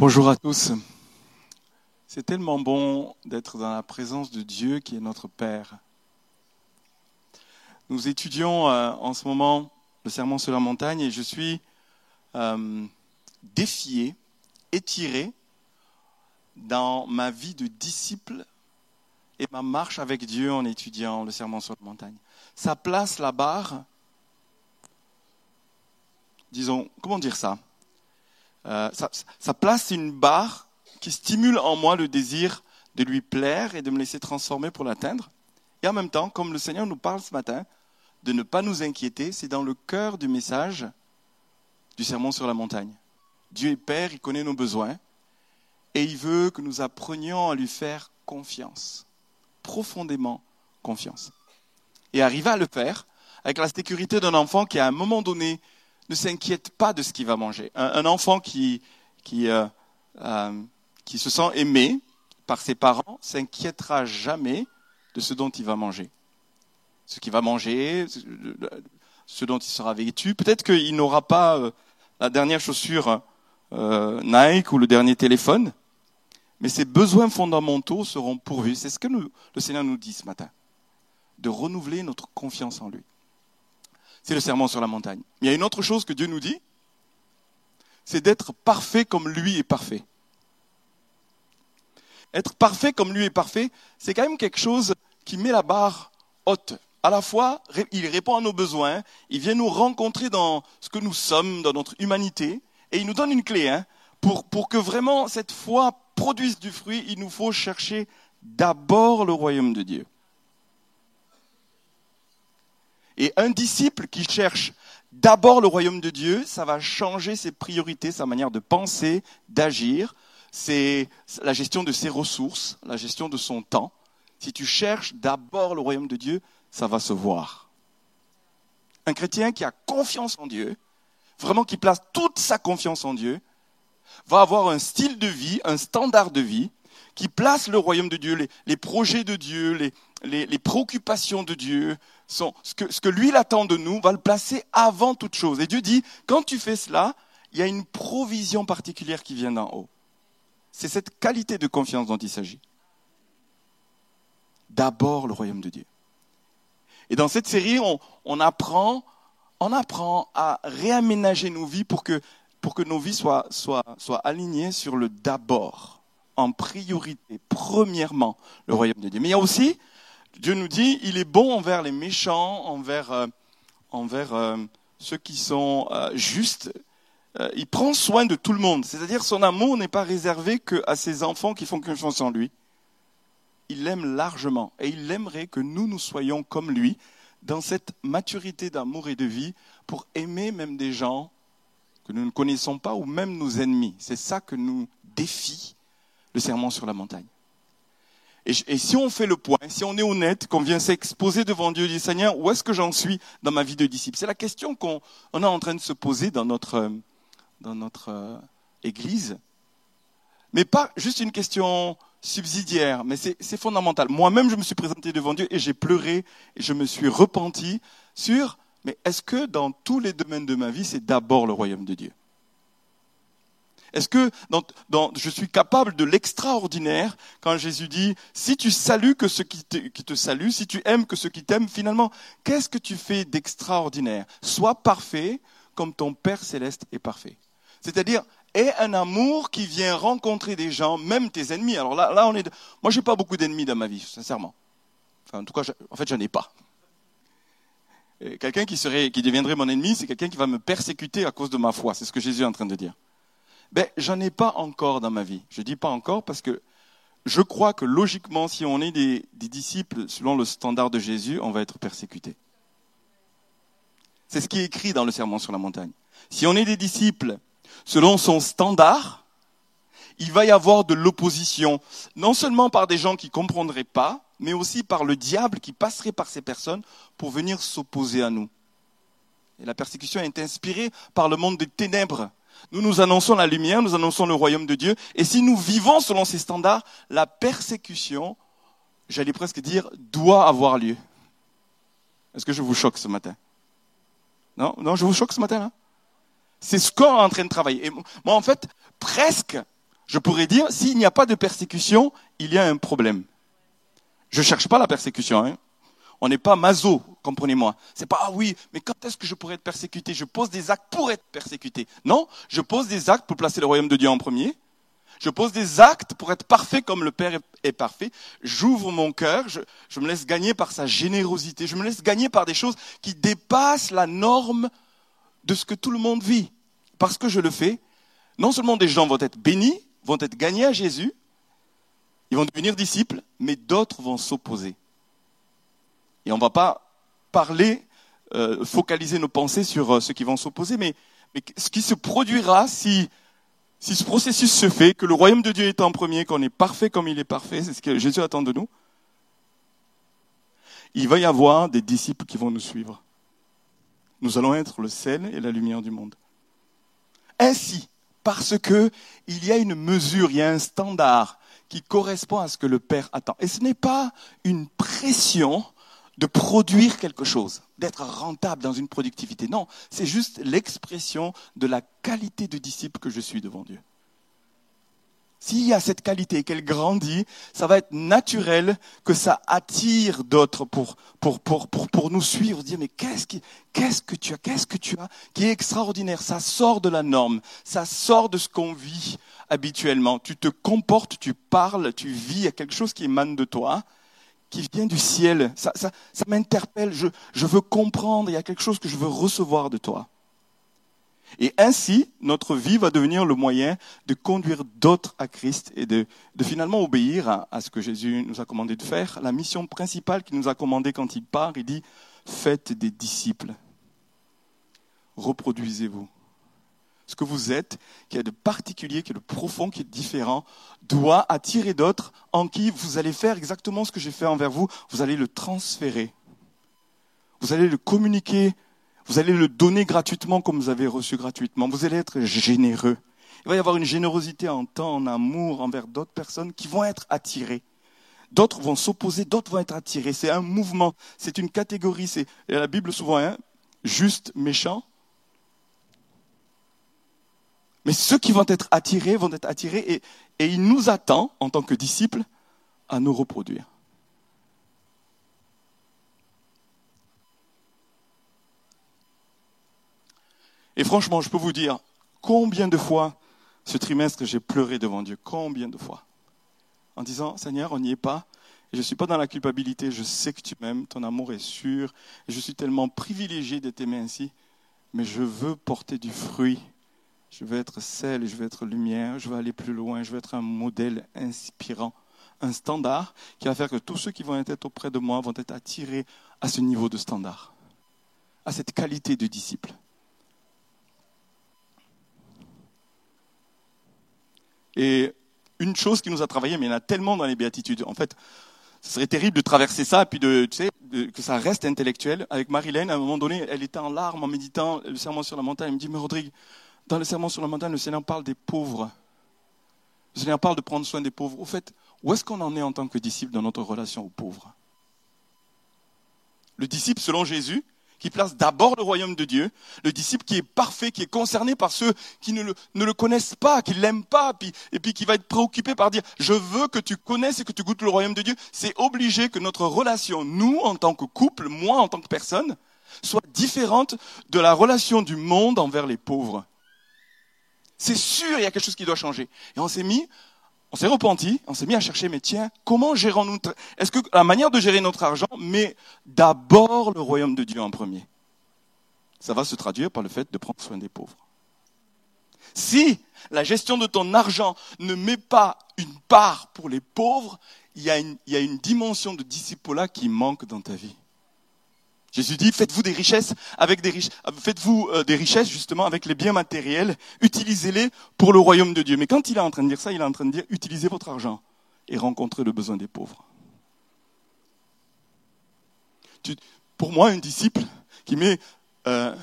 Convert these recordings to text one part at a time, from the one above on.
Bonjour à tous. C'est tellement bon d'être dans la présence de Dieu qui est notre Père. Nous étudions euh, en ce moment le Sermon sur la montagne et je suis euh, défié, étiré dans ma vie de disciple et ma marche avec Dieu en étudiant le Sermon sur la montagne. Ça place la barre, disons, comment dire ça? Euh, ça, ça place une barre qui stimule en moi le désir de lui plaire et de me laisser transformer pour l'atteindre. Et en même temps, comme le Seigneur nous parle ce matin, de ne pas nous inquiéter, c'est dans le cœur du message du sermon sur la montagne. Dieu est Père, il connaît nos besoins, et il veut que nous apprenions à lui faire confiance, profondément confiance. Et arriver à le faire avec la sécurité d'un enfant qui, à un moment donné, ne s'inquiète pas de ce qu'il va manger. Un, enfant euh, euh, qui se sent aimé par ses parents s'inquiétera jamais de ce dont il va manger. Ce qu'il va manger, ce dont il sera vêtu. Peut-être qu'il n'aura pas euh, la dernière chaussure Nike ou le dernier téléphone, mais ses besoins fondamentaux seront pourvus. C'est ce que le Seigneur nous dit ce matin, de renouveler notre confiance en lui. C'est le serment sur la montagne. Mais il y a une autre chose que Dieu nous dit, c'est d'être parfait comme lui est parfait. Être parfait comme lui est parfait, c'est quand même quelque chose qui met la barre haute. À la fois, il répond à nos besoins, il vient nous rencontrer dans ce que nous sommes, dans notre humanité, et il nous donne une clé. Hein, pour, pour que vraiment cette foi produise du fruit, il nous faut chercher d'abord le royaume de Dieu. Et un disciple qui cherche d'abord le royaume de Dieu, ça va changer ses priorités, sa manière de penser, d'agir, c'est la gestion de ses ressources, la gestion de son temps. Si tu cherches d'abord le royaume de Dieu, ça va se voir. Un chrétien qui a confiance en Dieu, vraiment qui place toute sa confiance en Dieu, va avoir un style de vie, un standard de vie, qui place le royaume de Dieu, les, projets de Dieu, les, préoccupations de Dieu, ce, que, ce que lui attend de nous, va le placer avant toute chose. Et Dieu dit, quand tu fais cela, il y a une provision particulière qui vient d'en haut. C'est cette qualité de confiance dont il s'agit. D'abord le royaume de Dieu. Et dans cette série, on, apprend, on apprend à réaménager nos vies pour que, pour que nos vies soient, soient, soient alignées sur le d'abord, en priorité, premièrement, le royaume de Dieu. Mais il y a aussi, Dieu nous dit, il est bon envers les méchants, envers, euh, euh, ceux qui sont euh, justes, il prend soin de tout le monde. C'est-à-dire son amour n'est pas réservé qu'à ses enfants qui font confiance en lui. Il l'aime largement et il aimerait que nous, nous soyons comme lui dans cette maturité d'amour et de vie pour aimer même des gens que nous ne connaissons pas ou même nos ennemis. C'est ça que nous défie le serment sur la montagne. Et, si on fait le point, si on est honnête, qu'on vient s'exposer devant Dieu dire Seigneur, où est-ce que j'en suis dans ma vie de disciple? C'est la question qu'on est en train de se poser dans notre, notre euh, Église, mais pas juste une question subsidiaire, mais c'est fondamental. Moi-même, je me suis présenté devant Dieu et j'ai pleuré et je me suis repenti sur, mais est-ce que dans tous les domaines de ma vie, c'est d'abord le royaume de Dieu? Est-ce que je suis capable de l'extraordinaire quand Jésus dit, si tu salues que ceux qui te, saluent, si tu aimes que ceux qui t'aiment, finalement, qu'est-ce que tu fais d'extraordinaire? Sois parfait comme ton Père céleste est parfait. C'est-à-dire, aie un amour qui vient rencontrer des gens, même tes ennemis. Alors là, là on est. Moi, j'ai pas beaucoup d'ennemis dans ma vie, sincèrement. En tout cas, en fait, j'en ai pas. Quelqu'un qui qui deviendrait mon ennemi, c'est quelqu'un qui va me persécuter à cause de ma foi. C'est ce que Jésus est en train de dire. Ben, j'en ai pas encore dans ma vie. Je dis pas encore parce que je crois que logiquement, si on est des, disciples selon le standard de Jésus, on va être persécuté. C'est ce qui est écrit dans le Sermon sur la montagne. Si on est des disciples selon son standard, il va y avoir de l'opposition, non seulement par des gens qui ne comprendraient pas, mais aussi par le diable qui passerait par ces personnes pour venir s'opposer à nous. Et la persécution est inspirée par le monde des ténèbres. Nous nous annonçons la lumière, nous annonçons le royaume de Dieu, et si nous vivons selon ces standards, la persécution, j'allais presque dire, doit avoir lieu. Est-ce que je vous choque ce matin? Non, non, je vous choque ce matin c'est ce qu'on est en train de travailler. Et moi, en fait, presque, Je pourrais dire, s'il n'y a pas de persécution, il y a un problème. Je cherche pas la persécution. Hein. On n'est pas maso, comprenez-moi. C'est pas ah oui, mais quand est-ce que je pourrais être persécuté? Je pose des actes pour être persécuté. Non, je pose des actes pour placer le royaume de Dieu en premier. Je pose des actes pour être parfait comme le Père est parfait. J'ouvre mon cœur, je, me laisse gagner par sa générosité, je me laisse gagner par des choses qui dépassent la norme de ce que tout le monde vit. Parce que je le fais, non seulement des gens vont être bénis, vont être gagnés à Jésus, ils vont devenir disciples, mais d'autres vont s'opposer. Et on ne va pas parler, euh, focaliser nos pensées sur euh, ceux qui vont s'opposer, mais, mais, ce qui se produira si, si ce processus se fait, que le royaume de Dieu est en premier, qu'on est parfait comme il est parfait, c'est ce que Jésus attend de nous, il va y avoir des disciples qui vont nous suivre. Nous allons être le sel et la lumière du monde. Ainsi, parce que il y a une mesure, il y a un standard qui correspond à ce que le Père attend. Et ce n'est pas une pression de produire quelque chose, d'être rentable dans une productivité. Non, c'est juste l'expression de la qualité de disciple que je suis devant Dieu. S'il y a cette qualité et qu'elle grandit, ça va être naturel que ça attire d'autres pour, pour, pour, pour, pour nous suivre, dire mais qu'est-ce, qu'est-ce que tu as, qu'est-ce que tu as qui est extraordinaire, ça sort de la norme, ça sort de ce qu'on vit habituellement. Tu te comportes, tu parles, tu vis, il y a quelque chose qui émane de toi, qui vient du ciel. Ça, m'interpelle, je, veux comprendre, il y a quelque chose que je veux recevoir de toi. Et ainsi, notre vie va devenir le moyen de conduire d'autres à Christ et de, finalement obéir à, à, ce que Jésus nous a commandé de faire. La mission principale qu'il nous a commandé quand il part, il dit, faites des disciples. Reproduisez-vous ce que vous êtes, qui est de particulier, qui est de profond, qui est différent, doit attirer d'autres en qui vous allez faire exactement ce que j'ai fait envers vous. Vous allez le transférer. Vous allez le communiquer. Vous allez le donner gratuitement comme vous avez reçu gratuitement. Vous allez être généreux. Il va y avoir une générosité en temps, en amour envers d'autres personnes qui vont être attirées. D'autres vont s'opposer, d'autres vont être attirés. C'est un mouvement, c'est une catégorie. C'est la Bible souvent, hein, juste, méchant, mais ceux qui vont être attirés vont être attirés et, il nous attend, en tant que disciples, à nous reproduire. Et franchement, je peux vous dire combien de fois ce trimestre j'ai pleuré devant Dieu, combien de fois, en disant, Seigneur, on n'y est pas, je ne suis pas dans la culpabilité, je sais que tu m'aimes, ton amour est sûr, je suis tellement privilégié d'être aimé ainsi, mais je veux porter du fruit je veux être sel, je veux être lumière, je veux aller plus loin, je veux être un modèle inspirant, un standard qui va faire que tous ceux qui vont être auprès de moi vont être attirés à ce niveau de standard, à cette qualité de disciple. Et une chose qui nous a travaillé, mais il y en a tellement dans les béatitudes. En fait, ce serait terrible de traverser ça, puis de, tu sais, que ça reste intellectuel. Avec Marilène, à un moment donné, elle était en larmes en méditant le serment sur la montagne. Elle me dit, mais Rodrigue, dans le serment sur la montagne, le Seigneur parle des pauvres. Le Seigneur parle de prendre soin des pauvres. Au fait, où est-ce qu'on en est en tant que disciple dans notre relation aux pauvres? Le disciple, selon Jésus, qui place d'abord le royaume de Dieu, le disciple qui est parfait, qui est concerné par ceux qui ne le, connaissent pas, qui ne l'aiment pas, et puis qui va être préoccupé par dire, je veux que tu connaisses et que tu goûtes le royaume de Dieu, c'est obligé que notre relation, nous, en tant que couple, moi, en tant que personne, soit différente de la relation du monde envers les pauvres. C'est sûr, il y a quelque chose qui doit changer. Et on s'est mis, on s'est repenti, on s'est mis à chercher, mais tiens, comment gérons-nous Est-ce que la manière de gérer notre argent met d'abord le royaume de Dieu en premier Ça va se traduire par le fait de prendre soin des pauvres. Si la gestion de ton argent ne met pas une part pour les pauvres, il y a une, dimension de disciple qui manque dans ta vie. Jésus dit, faites-vous des richesses avec des richesses, faites-vous euh, des richesses justement avec les biens matériels, utilisez-les pour le royaume de Dieu. Mais quand il est en train de dire ça, il est en train de dire, utilisez votre argent et rencontrez le besoin des pauvres. pour moi, un disciple qui met euh,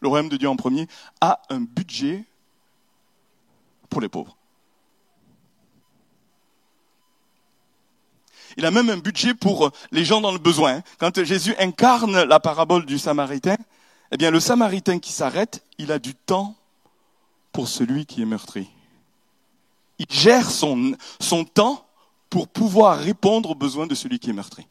le royaume de Dieu en premier a un budget pour les pauvres. Il a même un budget pour euh, les gens dans le besoin. Quand Jésus incarne la parabole du Samaritain, eh bien, le Samaritain qui s'arrête, il a du temps pour celui qui est meurtri. il gère son, son temps pour pouvoir répondre aux besoins de celui qui est meurtri.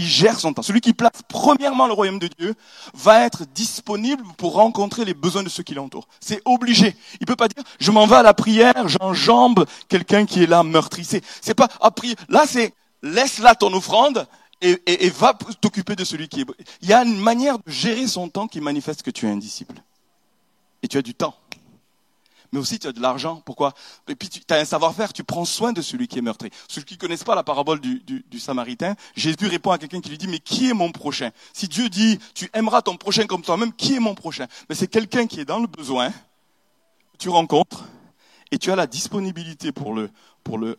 Il gère son temps. Celui qui place premièrement le royaume de Dieu va être disponible pour rencontrer les besoins de ceux qui l'entourent. C'est obligé. Il peut pas dire, je m'en vais à la prière, j'enjambe quelqu'un qui est là meurtri. C'est, pas, à prier. Là, c'est, laisse là ton offrande et, et, et va t'occuper de celui qui est. Il y a une manière de gérer son temps qui manifeste que tu es un disciple. Et tu as du temps mais aussi tu as de l'argent. Pourquoi? Et puis tu as un savoir-faire, tu prends soin de celui qui est meurtri. Ceux qui ne connaissent pas la parabole du, Samaritain, Jésus répond à quelqu'un qui lui dit, mais qui est mon prochain? Si Dieu dit, tu aimeras ton prochain comme toi-même, qui est mon prochain? Mais c'est quelqu'un qui est dans le besoin, tu rencontres, et tu as la disponibilité pour le, pour le,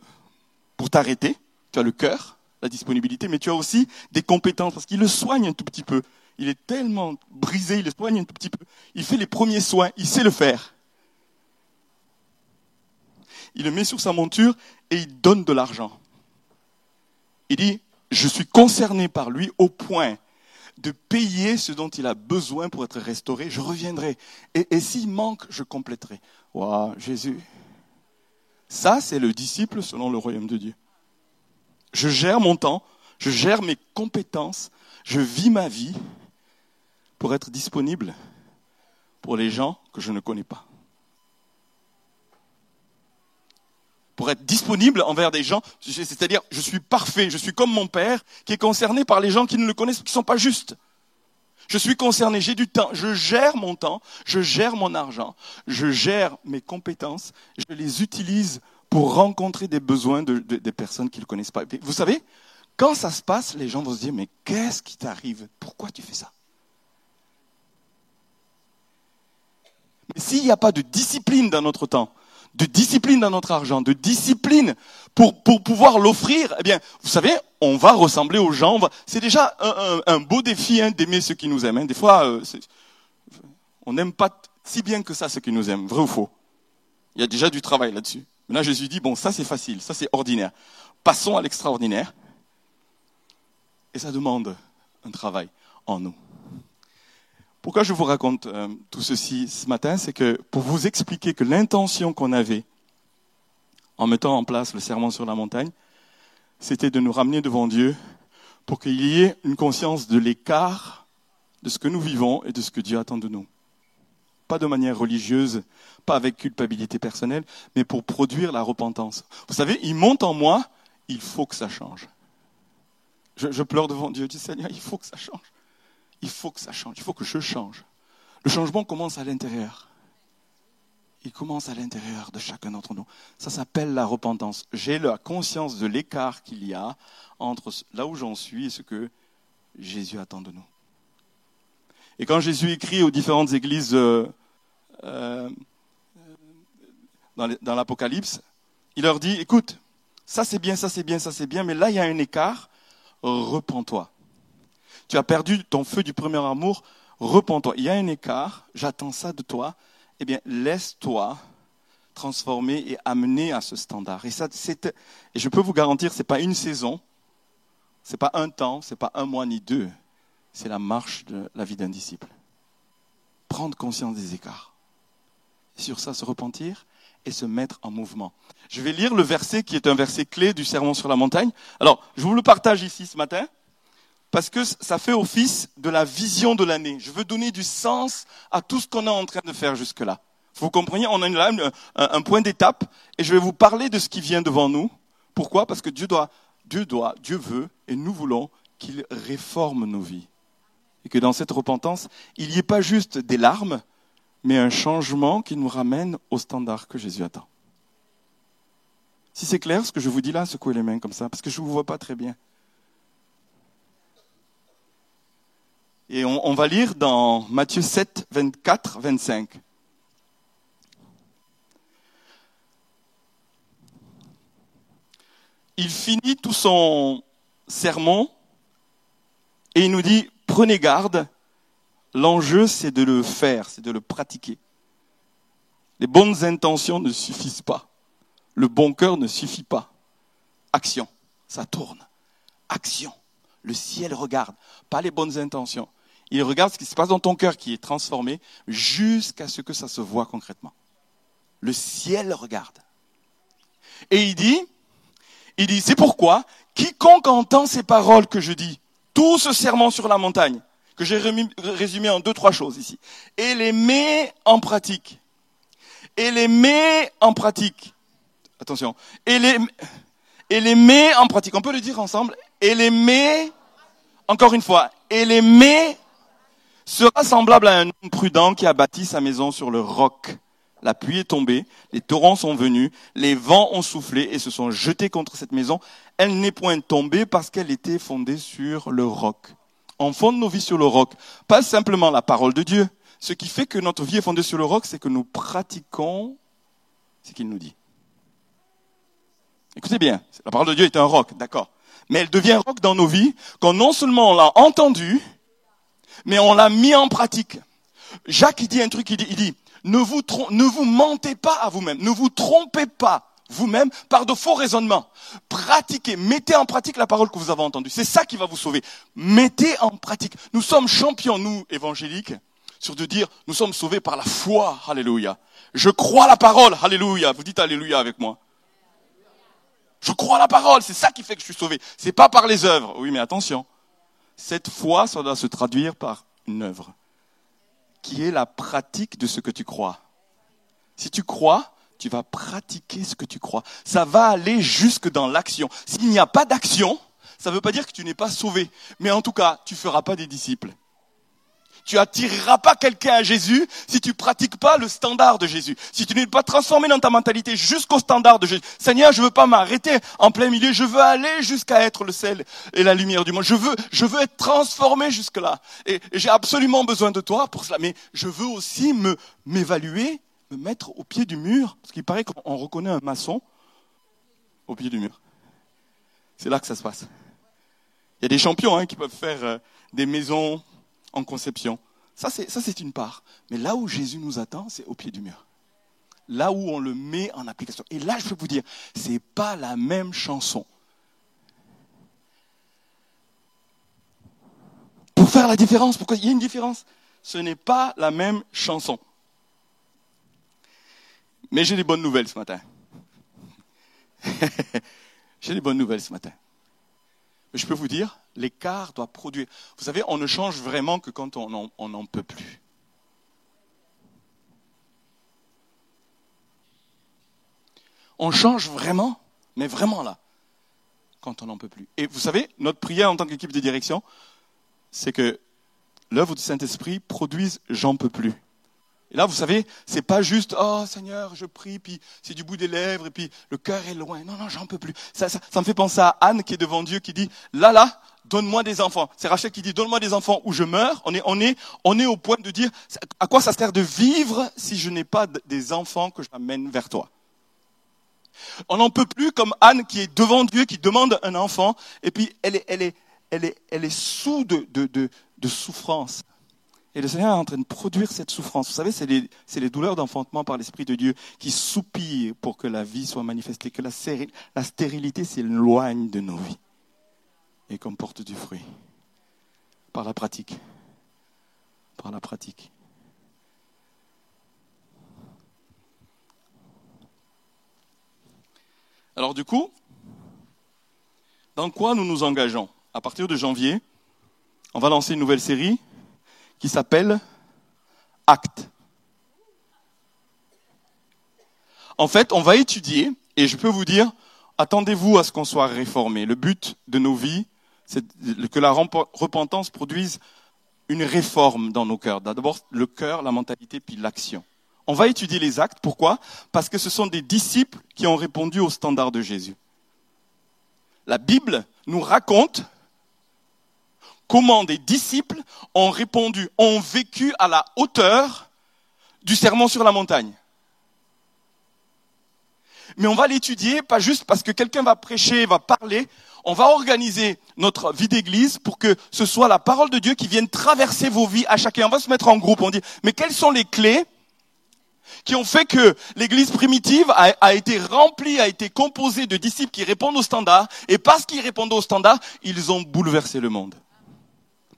pour t'arrêter. Tu as le cœur, la disponibilité, mais tu as aussi des compétences parce qu'il le soigne un tout petit peu. Il est tellement brisé, il le soigne un tout petit peu. Il fait les premiers soins, il sait le faire il le met sur sa monture et il donne de l'argent. Il dit, je suis concerné par lui au point de payer ce dont il a besoin pour être restauré, je reviendrai. Et, s'il manque, je compléterai. Waouh, Jésus. Ça, c'est le disciple selon le royaume de Dieu. Je gère mon temps, je gère mes compétences, je vis ma vie pour être disponible pour les gens que je ne connais pas. Pour être disponible envers des gens. C'est-à-dire, je suis parfait, je suis comme mon père qui est concerné par les gens qui ne le connaissent, qui ne sont pas justes. Je suis concerné, j'ai du temps, je gère mon temps, je gère mon argent, je gère mes compétences, je les utilise pour rencontrer des besoins de, des personnes qui ne le connaissent pas. Vous savez, quand ça se passe, les gens vont se dire, mais qu'est-ce qui t'arrive? Pourquoi tu fais ça? Mais s'il n'y a pas de discipline dans notre temps, de discipline dans notre argent, de discipline pour, pouvoir l'offrir, eh bien, vous savez, on va ressembler aux gens. C'est déjà un, beau défi hein, d'aimer ceux qui nous aiment. Hein. Des fois, euh, on n'aime pas si bien que ça ceux qui nous aiment, vrai ou faux. Il y a déjà du travail là-dessus. Là, Jésus dit, bon, ça c'est facile, ça c'est ordinaire. Passons à l'extraordinaire. Et ça demande un travail en nous. Pourquoi je vous raconte euh, tout ceci ce matin C'est que pour vous expliquer que l'intention qu'on avait en mettant en place le serment sur la montagne, c'était de nous ramener devant Dieu pour qu'il y ait une conscience de l'écart de ce que nous vivons et de ce que Dieu attend de nous. Pas de manière religieuse, pas avec culpabilité personnelle, mais pour produire la repentance. Vous savez, il monte en moi, il faut que ça change. Je, pleure devant Dieu, je dis Seigneur, il faut que ça change il faut que ça change, il faut que je change. Le changement commence à l'intérieur. Il commence à l'intérieur de chacun d'entre nous. Ça s'appelle la repentance. J'ai la conscience de l'écart qu'il y a entre là où j'en suis et ce que Jésus attend de nous. Et quand Jésus écrit aux différentes églises euh, euh, dans l'Apocalypse, il leur dit, écoute, ça c'est bien, ça c'est bien, ça c'est bien, mais là il y a un écart, repens-toi tu as perdu ton feu du premier amour, repens-toi. Il y a un écart, j'attends ça de toi. Eh bien, laisse-toi transformer et amener à ce standard. Et, ça, et je peux vous garantir, ce n'est pas une saison, ce n'est pas un temps, ce n'est pas un mois ni deux. C'est la marche de la vie d'un disciple. Prendre conscience des écarts. sur ça, se repentir et se mettre en mouvement. Je vais lire le verset qui est un verset clé du Sermon sur la montagne. Alors, je vous le partage ici ce matin parce que ça fait office de la vision de l'année. Je veux donner du sens à tout ce qu'on est en train de faire jusque-là. Vous comprenez, on a un point d'étape et je vais vous parler de ce qui vient devant nous. Pourquoi? Parce que Dieu doit, Dieu doit, Dieu veut et nous voulons qu'il réforme nos vies. Et que dans cette repentance, il n'y ait pas juste des larmes, mais un changement qui nous ramène au standard que Jésus attend. Si c'est clair ce que je vous dis là, secouez les mains comme ça, parce que je ne vous vois pas très bien. Et on, va lire dans Matthieu 7, 24, 25. Il finit tout son sermon et il nous dit, prenez garde, l'enjeu c'est de le faire, c'est de le pratiquer. Les bonnes intentions ne suffisent pas. Le bon cœur ne suffit pas. Action, ça tourne. Action. Le ciel regarde, pas les bonnes intentions. Il regarde ce qui se passe dans ton cœur qui est transformé jusqu'à ce que ça se voit concrètement. Le ciel regarde. Et il dit, il dit, c'est pourquoi quiconque entend ces paroles que je dis, tout ce serment sur la montagne, que j'ai résumé en deux, trois choses ici, et les met en pratique, et les met en pratique, attention, et les, et les met en pratique, on peut le dire ensemble, et les met, encore une fois, et les met sera semblable à un homme prudent qui a bâti sa maison sur le roc. La pluie est tombée, les torrents sont venus, les vents ont soufflé et se sont jetés contre cette maison. Elle n'est point tombée parce qu'elle était fondée sur le roc. On fonde nos vies sur le roc, pas simplement la parole de Dieu. Ce qui fait que notre vie est fondée sur le roc, c'est que nous pratiquons ce qu'il nous dit. Écoutez bien, la parole de Dieu est un roc, d'accord. Mais elle devient roc dans nos vies quand non seulement on l'a entendu, mais on l'a mis en pratique. Jacques, dit un truc, il dit, il dit ne vous, ne vous mentez pas à vous-même, ne vous trompez pas vous-même par de faux raisonnements. Pratiquez, mettez en pratique la parole que vous avez entendue. C'est ça qui va vous sauver. Mettez en pratique. Nous sommes champions, nous, évangéliques, sur de dire, nous sommes sauvés par la foi. Alléluia. Je crois la parole. Alléluia. Vous dites Alléluia avec moi. Je crois la parole. C'est ça qui fait que je suis sauvé. C'est pas par les œuvres. Oui, mais attention. Cette foi, ça doit se traduire par une œuvre qui est la pratique de ce que tu crois. Si tu crois, tu vas pratiquer ce que tu crois. Ça va aller jusque dans l'action. S'il n'y a pas d'action, ça ne veut pas dire que tu n'es pas sauvé. Mais en tout cas, tu ne feras pas des disciples. Tu attireras pas quelqu'un à Jésus si tu pratiques pas le standard de Jésus. Si tu n'es pas transformé dans ta mentalité jusqu'au standard de Jésus. Seigneur, je veux pas m'arrêter en plein milieu. Je veux aller jusqu'à être le sel et la lumière du monde. Je veux, je veux être transformé jusque là. Et, j'ai absolument besoin de toi pour cela. Mais je veux aussi me, m'évaluer, me mettre au pied du mur. Parce qu'il paraît qu'on reconnaît un maçon au pied du mur. C'est là que ça se passe. Il y a des champions hein, qui peuvent faire euh, des maisons en conception. Ça, c'est, une part. Mais là où Jésus nous attend, c'est au pied du mur. Là où on le met en application. Et là, je peux vous dire, c'est pas la même chanson. Pour faire la différence, pourquoi il y a une différence? Ce n'est pas la même chanson. Mais j'ai des bonnes nouvelles ce matin. j'ai des bonnes nouvelles ce matin je peux vous dire, l'écart doit produire. Vous savez, on ne change vraiment que quand on n'en peut plus. On change vraiment, mais vraiment là, quand on n'en peut plus. Et vous savez, notre prière en tant qu'équipe de direction, c'est que l'œuvre du Saint-Esprit produise j'en peux plus. Et là, vous savez, c'est pas juste, oh Seigneur, je prie, puis c'est du bout des lèvres, et puis le cœur est loin. Non, non, j'en peux plus. Ça, ça, me fait penser à Anne qui est devant Dieu, qui dit, là, là, donne-moi des enfants. C'est Rachel qui dit, donne-moi des enfants ou je meurs. On est, on est, on est au point de dire, à quoi ça sert de vivre si je n'ai pas des enfants que j'amène vers toi? On n'en peut plus comme Anne qui est devant Dieu, qui demande un enfant, et puis elle est, elle est, elle est, elle est sous de, de, de souffrance. Et le Seigneur est en train de produire cette souffrance. Vous savez, c'est les, douleurs d'enfantement par l'Esprit de Dieu qui soupirent pour que la vie soit manifestée, que la, la stérilité s'éloigne de nos vies et qu'on porte du fruit. Par la pratique. Par la pratique. Alors du coup, dans quoi nous nous engageons? À partir de janvier, on va lancer une nouvelle série qui s'appelle Acte. En fait, on va étudier, et je peux vous dire, attendez-vous à ce qu'on soit réformé. Le but de nos vies, c'est que la repentance produise une réforme dans nos cœurs. D'abord le cœur, la mentalité, puis l'action. On va étudier les actes. Pourquoi? Parce que ce sont des disciples qui ont répondu au standard de Jésus. La Bible nous raconte comment des disciples ont répondu, ont vécu à la hauteur du serment sur la montagne. Mais on va l'étudier, pas juste parce que quelqu'un va prêcher, va parler, on va organiser notre vie d'église pour que ce soit la parole de Dieu qui vienne traverser vos vies à chacun. On va se mettre en groupe, on dit, mais quelles sont les clés qui ont fait que l'église primitive a, a, été remplie, a été composée de disciples qui répondent aux standards, et parce qu'ils répondent aux standards, ils ont bouleversé le monde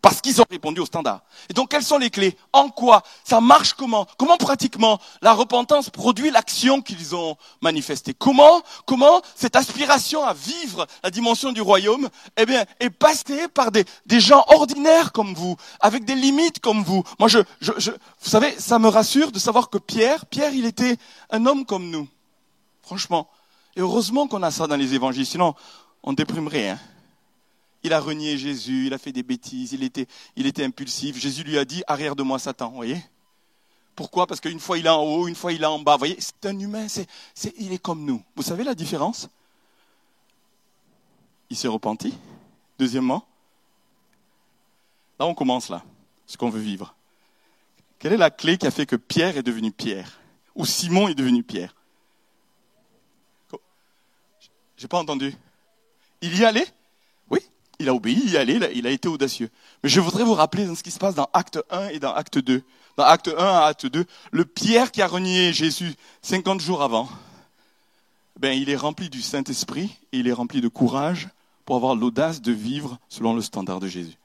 parce qu'ils ont répondu au standard. Et donc, quelles sont les clés? En quoi? Ça marche comment? Comment pratiquement la repentance produit l'action qu'ils ont manifestée? Comment Comment cette aspiration à vivre la dimension du royaume, eh bien, est passée par des, gens ordinaires comme vous, avec des limites comme vous? Moi, je, je, je, vous savez, ça me rassure de savoir que Pierre, Pierre, il était un homme comme nous. Franchement. Et heureusement qu'on a ça dans les évangiles, sinon on déprimerait. Hein. Il a renié Jésus, il a fait des bêtises, il était, il était impulsif. Jésus lui a dit, arrière de moi Satan, vous voyez? Pourquoi? Parce qu'une fois il est en haut, une fois il est en bas. Vous voyez, c'est un humain, c'est, c'est, il est comme nous. Vous savez la différence? Il s'est repenti. Deuxièmement, là on commence là, ce qu'on veut vivre. Quelle est la clé qui a fait que Pierre est devenu Pierre? Ou Simon est devenu Pierre? J'ai pas entendu. Il y allait? Il a obéi, il allé, il a été audacieux. Mais je voudrais vous rappeler ce qui se passe dans Acte 1 et dans Acte 2. Dans Acte 1 et Acte 2, le Pierre qui a renié Jésus 50 jours avant, ben, il est rempli du Saint-Esprit et il est rempli de courage pour avoir l'audace de vivre selon le standard de Jésus.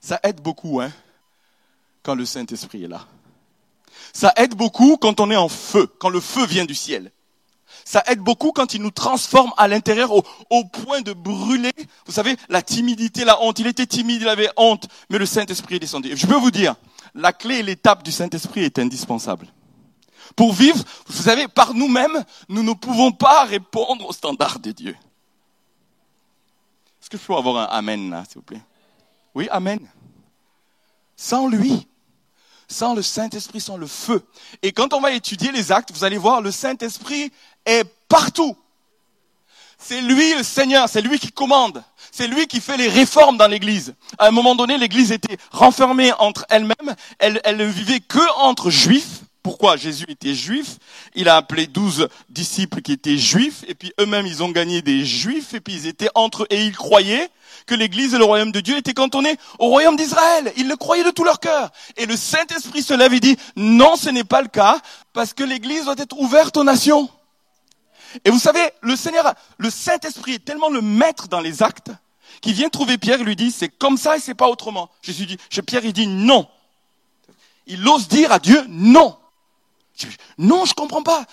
Ça aide beaucoup, hein, quand le Saint-Esprit est là. Ça aide beaucoup quand on est en feu, quand le feu vient du ciel. Ça aide beaucoup quand il nous transforme à l'intérieur au, point de brûler. Vous savez, la timidité, la honte. Il était timide, il avait honte, mais le Saint-Esprit est descendu. Je peux vous dire, la clé et l'étape du Saint-Esprit est indispensable. Pour vivre, vous savez, par nous-mêmes, nous ne pouvons pas répondre aux standards de Dieu. Est-ce que je peux avoir un Amen là, s'il vous plaît? Oui, Amen. Sans lui, sans le Saint-Esprit, sans le feu. Et quand on va étudier les actes, vous allez voir, le Saint-Esprit est partout. C'est lui le Seigneur, c'est lui qui commande. C'est lui qui fait les réformes dans l'Église. À un moment donné, l'Église était renfermée entre elle-même. Elle, elle ne vivait que entre juifs. Pourquoi Jésus était juif? Il a appelé douze disciples qui étaient juifs, et puis eux-mêmes, ils ont gagné des juifs, et puis ils étaient entre eux, et ils croyaient que l'Église et le royaume de Dieu étaient cantonnés au royaume d'Israël. Ils le croyaient de tout leur cœur. Et le Saint-Esprit se lève et dit, non, ce n'est pas le cas, parce que l'Église doit être ouverte aux nations. Et vous savez, le Seigneur, le Saint-Esprit est tellement le maître dans les actes, qu'il vient trouver Pierre et lui dit, c'est comme ça et c'est pas autrement. Jésus dit, chez Pierre, il dit non. Il ose dire à Dieu non. Non, je comprends pas.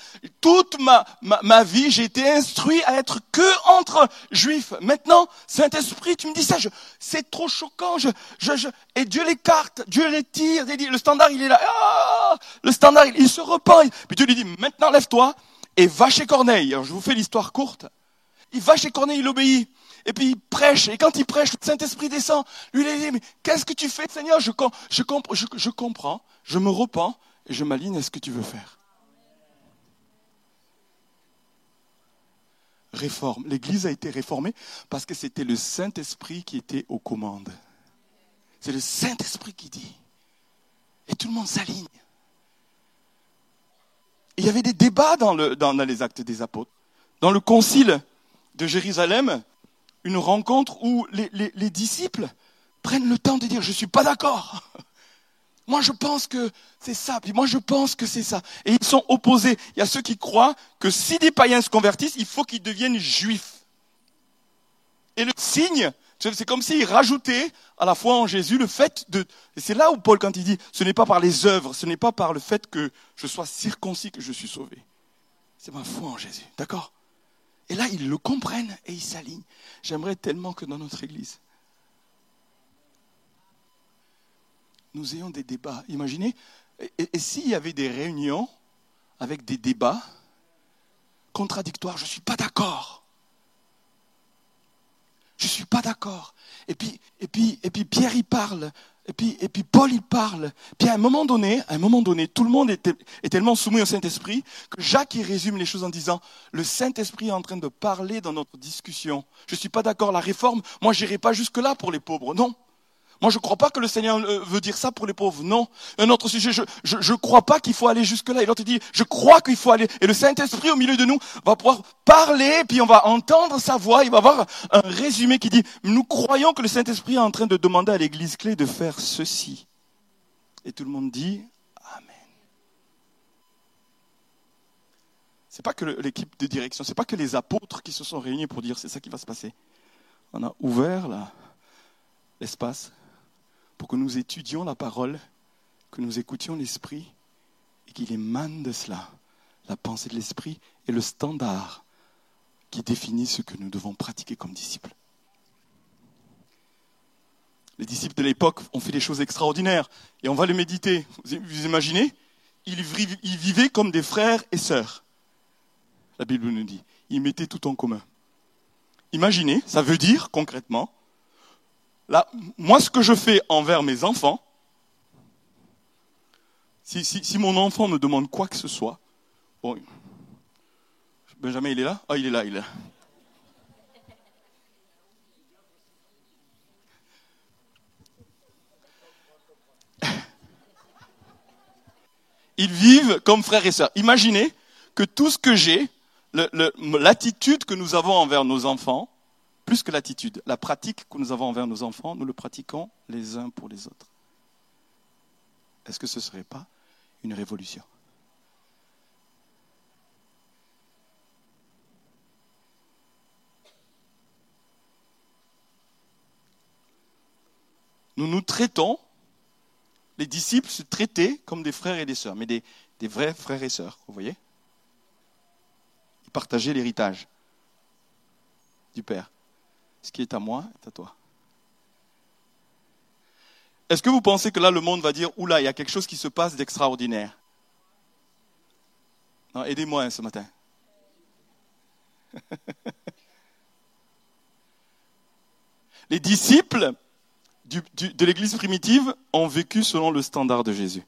Toute ma, ma, vie, j'ai été instruit à être que entre juifs. Maintenant, Saint-Esprit, tu me dis ça, c'est trop choquant. Je, je, je, et Dieu l'écarte, Dieu les tire. Le standard, il est là. Ah, le standard, il, il se repent. Puis Dieu lui dit, maintenant lève-toi et va chez Corneille. Alors je vous fais l'histoire courte. Il va chez Corneille, il obéit. Et puis il prêche. Et quand il prêche, le Saint-Esprit descend. Lui, il dit, mais qu'est-ce que tu fais, Seigneur? Je, je, comprends, je me repens et je m'aligne à ce que tu veux faire. Réforme. L'Église a été réformée parce que c'était le Saint-Esprit qui était aux commandes. C'est le Saint-Esprit qui dit. Et tout le monde s'aligne. Il y avait des débats dans, le, dans, les actes des apôtres. Dans le concile de Jérusalem, une rencontre où les, les, les disciples prennent le temps de dire, je ne suis pas d'accord. Moi, je pense que c'est ça. Moi, je pense que c'est ça. Et ils sont opposés. Il y a ceux qui croient que si des païens se convertissent, il faut qu'ils deviennent juifs. Et le signe, c'est comme s'ils rajoutaient à la foi en Jésus le fait de... Et c'est là où Paul, quand il dit, ce n'est pas par les œuvres, ce n'est pas par le fait que je sois circoncis que je suis sauvé. C'est ma foi en Jésus. D'accord? Et là, ils le comprennent et ils s'alignent. J'aimerais tellement que dans notre Église, nous ayons des débats. Imaginez, et, s'il y avait des réunions avec des débats contradictoires, je ne suis pas d'accord. Je ne suis pas d'accord. Et puis, et puis, et puis Pierre y parle. Et puis, et puis Paul y parle. Puis à un moment donné, à un moment donné, tout le monde est, tellement soumis au Saint-Esprit que Jacques y résume les choses en disant le Saint-Esprit est en train de parler dans notre discussion. Je ne suis pas d'accord. La réforme, moi, j'irai pas jusque là pour les pauvres. Non. Moi, je ne crois pas que le Seigneur euh, veut dire ça pour les pauvres. Non. Un autre sujet, je ne crois pas qu'il faut aller jusque-là. Et l'autre dit, je crois qu'il faut aller. Et le Saint-Esprit au milieu de nous va pouvoir parler, puis on va entendre sa voix. Il va avoir un résumé qui dit, nous croyons que le Saint-Esprit est en train de demander à l'Église clé de faire ceci. Et tout le monde dit, Amen. C'est pas que l'équipe de direction, c'est pas que les apôtres qui se sont réunis pour dire c'est ça qui va se passer. On a ouvert là l'espace pour que nous étudions la parole, que nous écoutions l'Esprit et qu'il émane de cela la pensée de l'Esprit et le standard qui définit ce que nous devons pratiquer comme disciples. Les disciples de l'époque ont fait des choses extraordinaires et on va les méditer. Vous imaginez? Ils vivaient comme des frères et sœurs. La Bible nous dit. Ils mettaient tout en commun. Imaginez, ça veut dire concrètement, là, moi ce que je fais envers mes enfants, si, si mon enfant me demande quoi que ce soit, bon, Benjamin il est là? Ah il est là, il est là. Ils vivent comme frères et sœurs. Imaginez que tout ce que j'ai, l'attitude que nous avons envers nos enfants, plus que l'attitude, la pratique que nous avons envers nos enfants, nous le pratiquons les uns pour les autres. Est-ce que ce ne serait pas une révolution? Nous nous traitons les disciples se traitaient comme des frères et des sœurs, mais des, vrais frères et sœurs, vous voyez? Ils partageaient l'héritage du Père. Ce qui est à moi est à toi. Est-ce que vous pensez que là, le monde va dire, oula, il y a quelque chose qui se passe d'extraordinaire? Non, aidez-moi hein, ce matin. Les disciples de l'Église primitive ont vécu selon le standard de Jésus.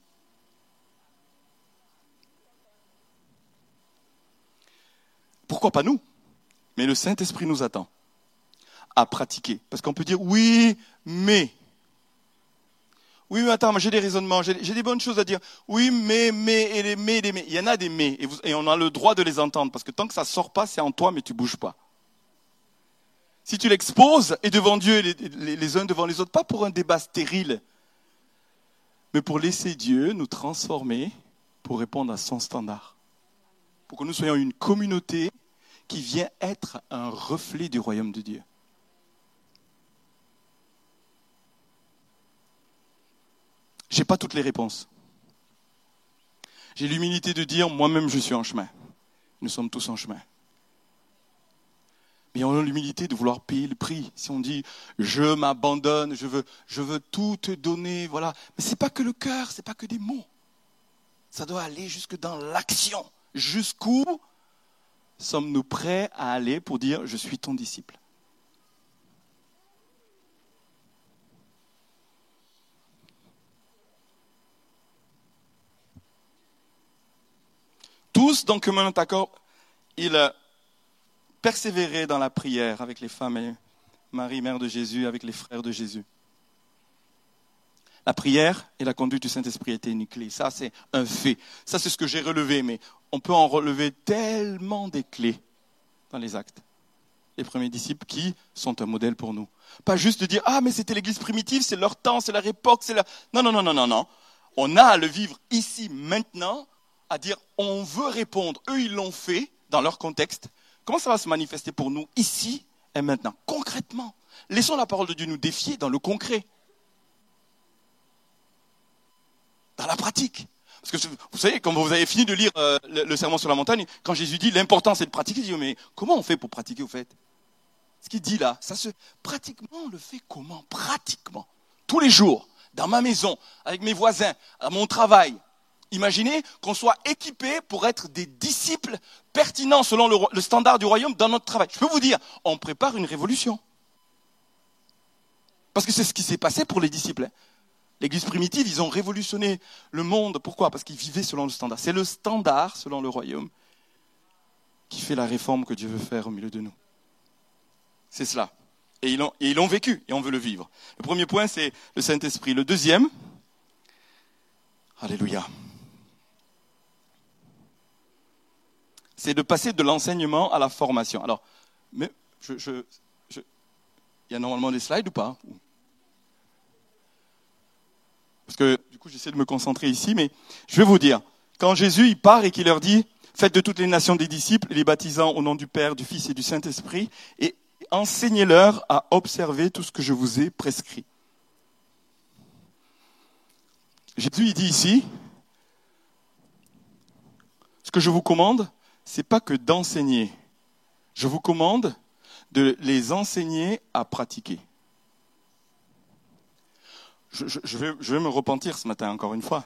Pourquoi pas nous? Mais le Saint-Esprit nous attend à pratiquer. Parce qu'on peut dire oui, mais. Oui, mais attends, j'ai des raisonnements, j'ai des bonnes choses à dire. Oui, mais, mais, et les mais, les mais. Il y en a des mais, et, et on a le droit de les entendre, parce que tant que ça sort pas, c'est en toi, mais tu bouges pas si tu l'exposes, et devant Dieu, les, les, uns devant les autres, pas pour un débat stérile, mais pour laisser Dieu nous transformer pour répondre à son standard. Pour que nous soyons une communauté qui vient être un reflet du royaume de Dieu. Je n'ai pas toutes les réponses. J'ai l'humilité de dire, moi-même, je suis en chemin. Nous sommes tous en chemin. Mais on a l'humilité de vouloir payer le prix. Si on dit je m'abandonne, je veux, je veux tout te donner, voilà. Mais c'est pas que le cœur, c'est pas que des mots. Ça doit aller jusque dans l'action. Jusqu'où sommes-nous prêts à aller pour dire je suis ton disciple? Tous dans commun accord, il persévérer dans la prière avec les femmes et Marie, mère de Jésus, avec les frères de Jésus. La prière et la conduite du Saint-Esprit étaient une clé. Ça, c'est un fait. Ça, c'est ce que j'ai relevé, mais on peut en relever tellement des clés dans les actes. Les premiers disciples qui sont un modèle pour nous. Pas juste de dire, ah, mais c'était l'église primitive, c'est leur temps, c'est leur époque, c'est leur... Non, non, non, non, non, non. On a à le vivre ici, maintenant, à dire, on veut répondre. Eux, ils l'ont fait dans leur contexte. Comment ça va se manifester pour nous ici et maintenant, concrètement? Laissons la parole de Dieu nous défier dans le concret, dans la pratique. Parce que vous savez, quand vous avez fini de lire euh, le, serment sur la montagne, quand Jésus dit l'important c'est de pratiquer, il dit mais comment on fait pour pratiquer au fait? Ce qu'il dit là, ça se pratiquement on le fait comment? Pratiquement, tous les jours, dans ma maison, avec mes voisins, à mon travail, Imaginez qu'on soit équipé pour être des disciples pertinents selon le, standard du royaume dans notre travail. Je peux vous dire, on prépare une révolution. Parce que c'est ce qui s'est passé pour les disciples. Hein. L'église primitive, ils ont révolutionné le monde. Pourquoi? Parce qu'ils vivaient selon le standard. C'est le standard, selon le royaume, qui fait la réforme que Dieu veut faire au milieu de nous. C'est cela. Et ils l'ont vécu, et on veut le vivre. Le premier point, c'est le Saint-Esprit. Le deuxième, Alléluia. C'est de passer de l'enseignement à la formation. Alors, il y a normalement des slides ou pas? Parce que du coup, j'essaie de me concentrer ici, mais je vais vous dire, quand Jésus il part et qu'il leur dit, faites de toutes les nations des disciples, les baptisant au nom du Père, du Fils et du Saint-Esprit, et enseignez-leur à observer tout ce que je vous ai prescrit. Jésus il dit ici, ce que je vous commande, c'est pas que d'enseigner. Je vous commande de les enseigner à pratiquer. Je, vais, je vais me repentir ce matin encore une fois.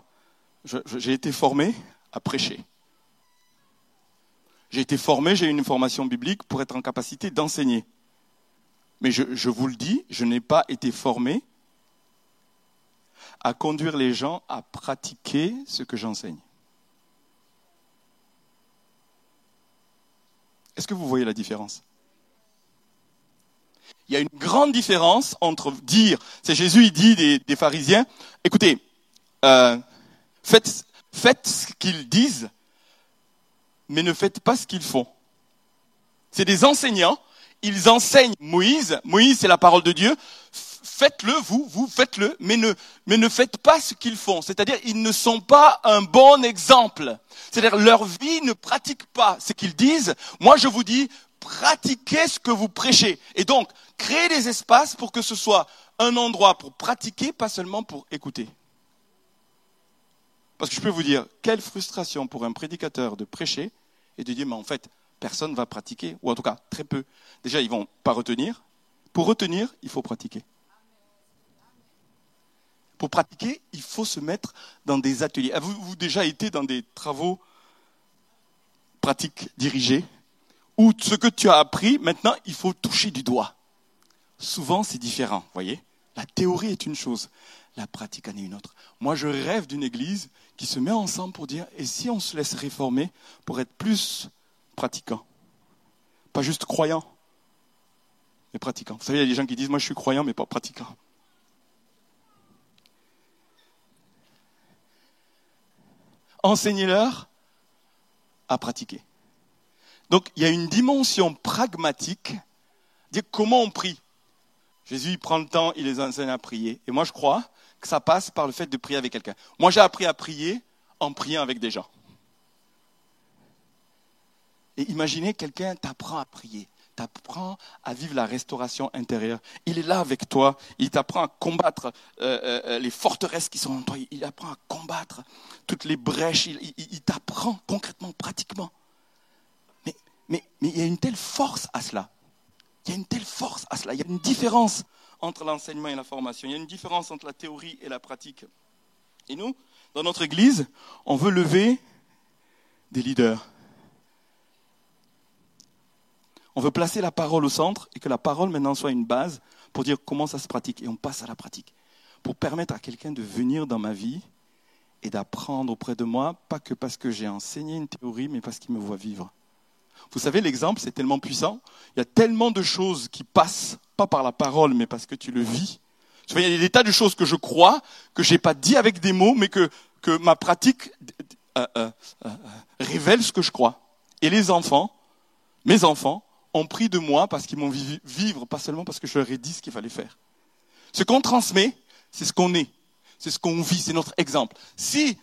J'ai été formé à prêcher. J'ai été formé, j'ai eu une formation biblique pour être en capacité d'enseigner. Mais je, vous le dis, je n'ai pas été formé à conduire les gens à pratiquer ce que j'enseigne. Est-ce que vous voyez la différence? Il y a une grande différence entre dire, c'est Jésus, il dit des, pharisiens, écoutez, euh, faites, faites ce qu'ils disent, mais ne faites pas ce qu'ils font. C'est des enseignants ils enseignent Moïse. Moïse, c'est la parole de Dieu. Faites-le, vous, vous faites-le, mais ne, ne faites pas ce qu'ils font. C'est-à-dire, ils ne sont pas un bon exemple. C'est-à-dire, leur vie ne pratique pas ce qu'ils disent. Moi, je vous dis, pratiquez ce que vous prêchez. Et donc, créez des espaces pour que ce soit un endroit pour pratiquer, pas seulement pour écouter. Parce que je peux vous dire, quelle frustration pour un prédicateur de prêcher et de dire, mais en fait, personne ne va pratiquer, ou en tout cas très peu. Déjà, ils vont pas retenir. Pour retenir, il faut pratiquer. Pour pratiquer, il faut se mettre dans des ateliers. Avez-vous déjà été dans des travaux pratiques dirigés où ce que tu as appris, maintenant, il faut toucher du doigt? Souvent, c'est différent, voyez La théorie est une chose, la pratique en est une autre. Moi, je rêve d'une église qui se met ensemble pour dire, et si on se laisse réformer pour être plus pratiquant? Pas juste croyant, mais pratiquant. Vous savez, il y a des gens qui disent, moi je suis croyant, mais pas pratiquant. Enseignez-leur à pratiquer. Donc il y a une dimension pragmatique, dire comment on prie. Jésus prend le temps, il les enseigne à prier. Et moi je crois que ça passe par le fait de prier avec quelqu'un. Moi j'ai appris à prier en priant avec des gens. Et imaginez, quelqu'un t'apprend à prier, t'apprend à vivre la restauration intérieure. Il est là avec toi, il t'apprend à combattre euh, euh, euh, les forteresses qui sont en toi, il apprend à combattre toutes les brèches, il, t'apprend concrètement, pratiquement. Mais il y a une telle force à cela. Il y a une telle force à cela. Il y a une différence entre l'enseignement et la formation. Il y a une différence entre la théorie et la pratique. Et nous, dans notre Église, on veut lever des leaders on veut placer la parole au centre et que la parole maintenant soit une base pour dire comment ça se pratique. Et on passe à la pratique. Pour permettre à quelqu'un de venir dans ma vie et d'apprendre auprès de moi, pas que parce que j'ai enseigné une théorie, mais parce qu'il me voit vivre. Vous savez, l'exemple, c'est tellement puissant. Il y a tellement de choses qui passent, pas par la parole, mais parce que tu le vis. Il y a des tas de choses que je crois, que je n'ai pas dit avec des mots, mais que, que ma pratique euh, euh, euh, révèle ce que je crois. Et les enfants, mes enfants, ont pris de moi parce qu'ils m'ont vu vivre, pas seulement parce que je leur ai dit ce qu'il fallait faire. Ce qu'on transmet, c'est ce qu'on est. C'est ce qu'on vit, c'est notre exemple. Si,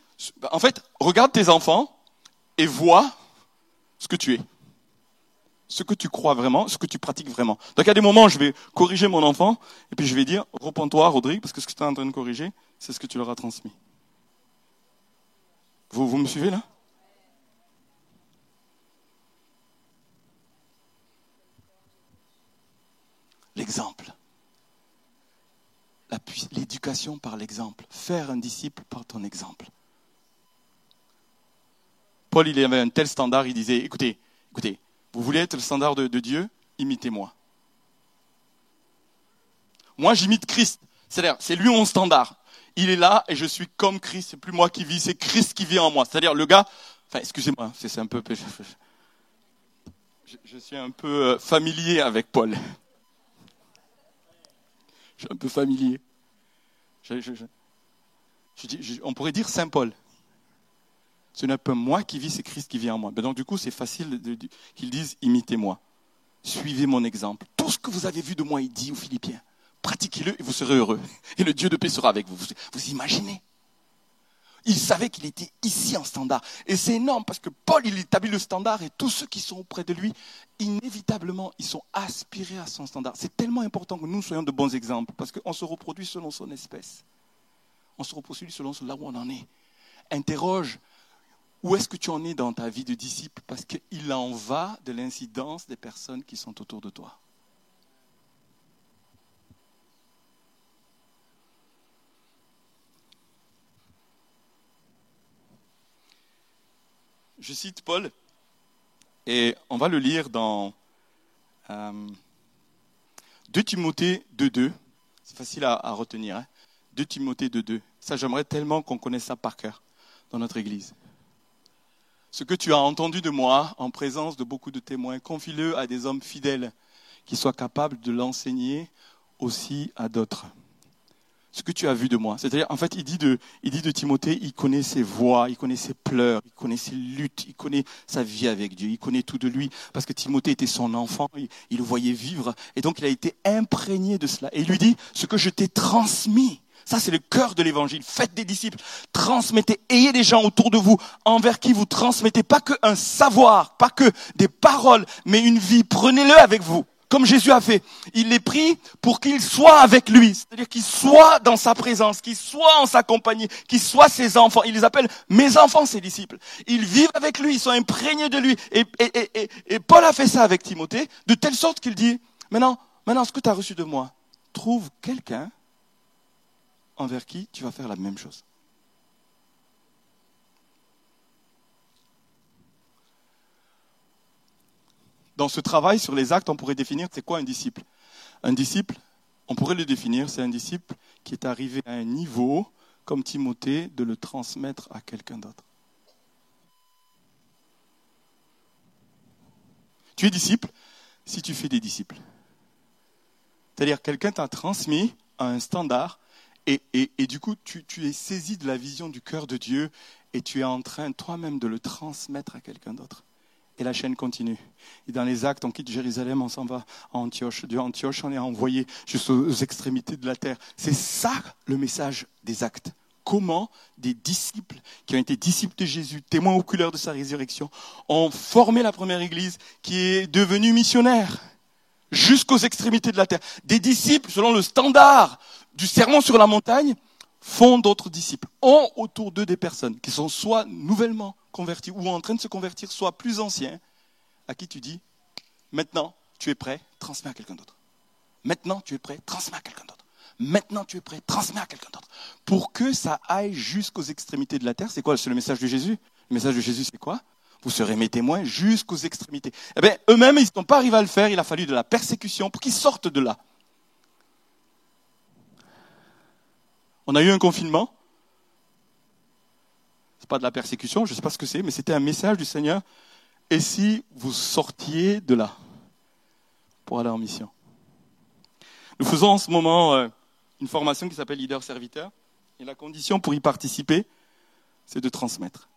en fait, regarde tes enfants et vois ce que tu es. Ce que tu crois vraiment, ce que tu pratiques vraiment. Donc, à des moments, je vais corriger mon enfant et puis je vais dire, repends-toi, Rodrigue, parce que ce que tu es en train de corriger, c'est ce que tu leur as transmis. Vous, vous me suivez là? L'exemple. L'éducation par l'exemple. Faire un disciple par ton exemple. Paul, il avait un tel standard, il disait, écoutez, écoutez, vous voulez être le standard de, Dieu Imitez-moi. Moi, j'imite Christ. C'est-à-dire, c'est lui mon standard. Il est là et je suis comme Christ. C'est plus moi qui vis, c'est Christ qui vit en moi. C'est-à-dire, le gars, enfin, excusez-moi, c'est un peu, je, je suis un peu euh, familier avec Paul je suis un peu familier. on pourrait dire Saint Paul. Ce n'est pas moi qui vis, c'est Christ qui vit en moi. donc du coup, c'est facile qu'ils disent imitez-moi. Suivez mon exemple. Tout ce que vous avez vu de moi, il dit aux Philippiens, pratiquez-le et vous serez heureux. Et le Dieu de paix sera avec vous. vous imaginez il savait qu'il était ici en standard. Et c'est énorme parce que Paul, il établit le standard et tous ceux qui sont auprès de lui, inévitablement, ils sont aspirés à son standard. C'est tellement important que nous soyons de bons exemples parce qu'on se reproduit selon son espèce. On se repostule selon là où on en est. Interroge où est-ce que tu en es dans ta vie de disciple Parce qu'il en va de l'incidence des personnes qui sont autour de toi? Je cite Paul, et on va le lire dans euh, 2 Timothée 2.2. C'est facile à, retenir. Hein 2 Timothée 2.2. Ça, j'aimerais tellement qu'on connaisse ça par cœur dans notre Église. Ce que tu as entendu de moi en présence de beaucoup de témoins, confie-le à des hommes fidèles qui soient capables de l'enseigner aussi à d'autres ce que tu as vu de moi. C'est-à-dire, en fait, il dit de, il dit de Timothée, il connaît ses voix, il connaît ses pleurs, il connaît ses luttes, il connaît sa vie avec Dieu, il connaît tout de lui, parce que Timothée était son enfant, il, le voyait vivre, et donc il a été imprégné de cela. Et il lui dit, ce que je t'ai transmis, ça, c'est le cœur de l'évangile. Faites des disciples, transmettez, ayez des gens autour de vous envers qui vous transmettez pas que un savoir, pas que des paroles, mais une vie. Prenez-le avec vous comme Jésus a fait. Il les pris pour qu'il soit avec lui, c'est-à-dire qu'il soit dans sa présence, qu'il soit en sa compagnie, qu'il soit ses enfants. Il les appelle mes enfants, ses disciples. Ils vivent avec lui, ils sont imprégnés de lui. Et, et Paul a fait ça avec Timothée, de telle sorte qu'il dit, maintenant, maintenant, ce que tu as reçu de moi, trouve quelqu'un envers qui tu vas faire la même chose. Dans ce travail sur les actes, on pourrait définir c'est quoi un disciple. Un disciple, on pourrait le définir, c'est un disciple qui est arrivé à un niveau, comme Timothée, de le transmettre à quelqu'un d'autre. Tu es disciple si tu fais des disciples. C'est-à-dire quelqu'un t'a transmis à un standard et, et, du coup tu, tu es saisi de la vision du cœur de Dieu et tu es en train toi-même de le transmettre à quelqu'un d'autre. Et la chaîne continue. Et dans les actes, on quitte Jérusalem, on s'en va à Antioche. De Antioche, on est envoyé jusqu'aux extrémités de la terre. C'est ça le message des actes. Comment des disciples qui ont été disciples de Jésus, témoins oculaires de sa résurrection, ont formé la première église qui est devenue missionnaire jusqu'aux extrémités de la terre. Des disciples, selon le standard du sermon sur la montagne, font d'autres disciples, ont autour d'eux des personnes qui sont soit nouvellement convertis ou en train de se convertir, soit plus anciens, à qui tu dis, maintenant tu es prêt, transmets à quelqu'un d'autre. Maintenant tu es prêt, transmets à quelqu'un d'autre. Maintenant tu es prêt, transmets à quelqu'un d'autre. Pour que ça aille jusqu'aux extrémités de la terre, c'est quoi? C'est le message de Jésus Le message de Jésus, c'est quoi? Vous serez mes témoins jusqu'aux extrémités. Eh bien, eux-mêmes, ils ne sont pas arrivés à le faire, il a fallu de la persécution pour qu'ils sortent de là. On a eu un confinement, pas de la persécution, je ne sais pas ce que c'est, mais c'était un message du Seigneur. Et si vous sortiez de là pour aller en mission? Nous faisons en ce moment euh, une formation qui s'appelle Leader Serviteur. Et la condition pour y participer, c'est de transmettre.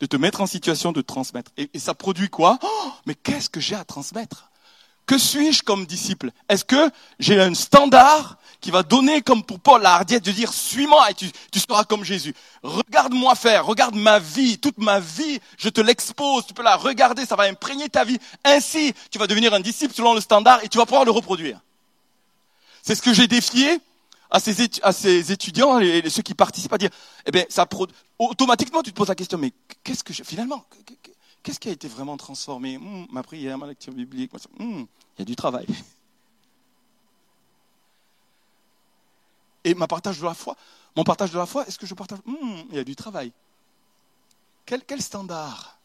De te mettre en situation de transmettre. Et, ça produit quoi? Oh, Mais qu'est-ce que j'ai à transmettre? Que suis-je comme disciple? Est-ce que j'ai un standard qui va donner comme pour Paul la hardiesse de dire suis-moi et tu, seras comme Jésus? Regarde-moi faire, regarde ma vie, toute ma vie, je te l'expose, tu peux la regarder, ça va imprégner ta vie. Ainsi, tu vas devenir un disciple selon le standard et tu vas pouvoir le reproduire. C'est ce que j'ai défié à ces, étudiants ceux qui participent à dire, eh bien, ça automatiquement tu te poses la question, mais qu'est-ce que finalement, qu'est-ce qui a été vraiment transformé? Hmm, Ma prière, ma lecture biblique, hmm, il y a du travail. Et ma partage de la foi, mon partage de la foi, est-ce que je partage? Hmm, Il y a du travail. Quel, standard?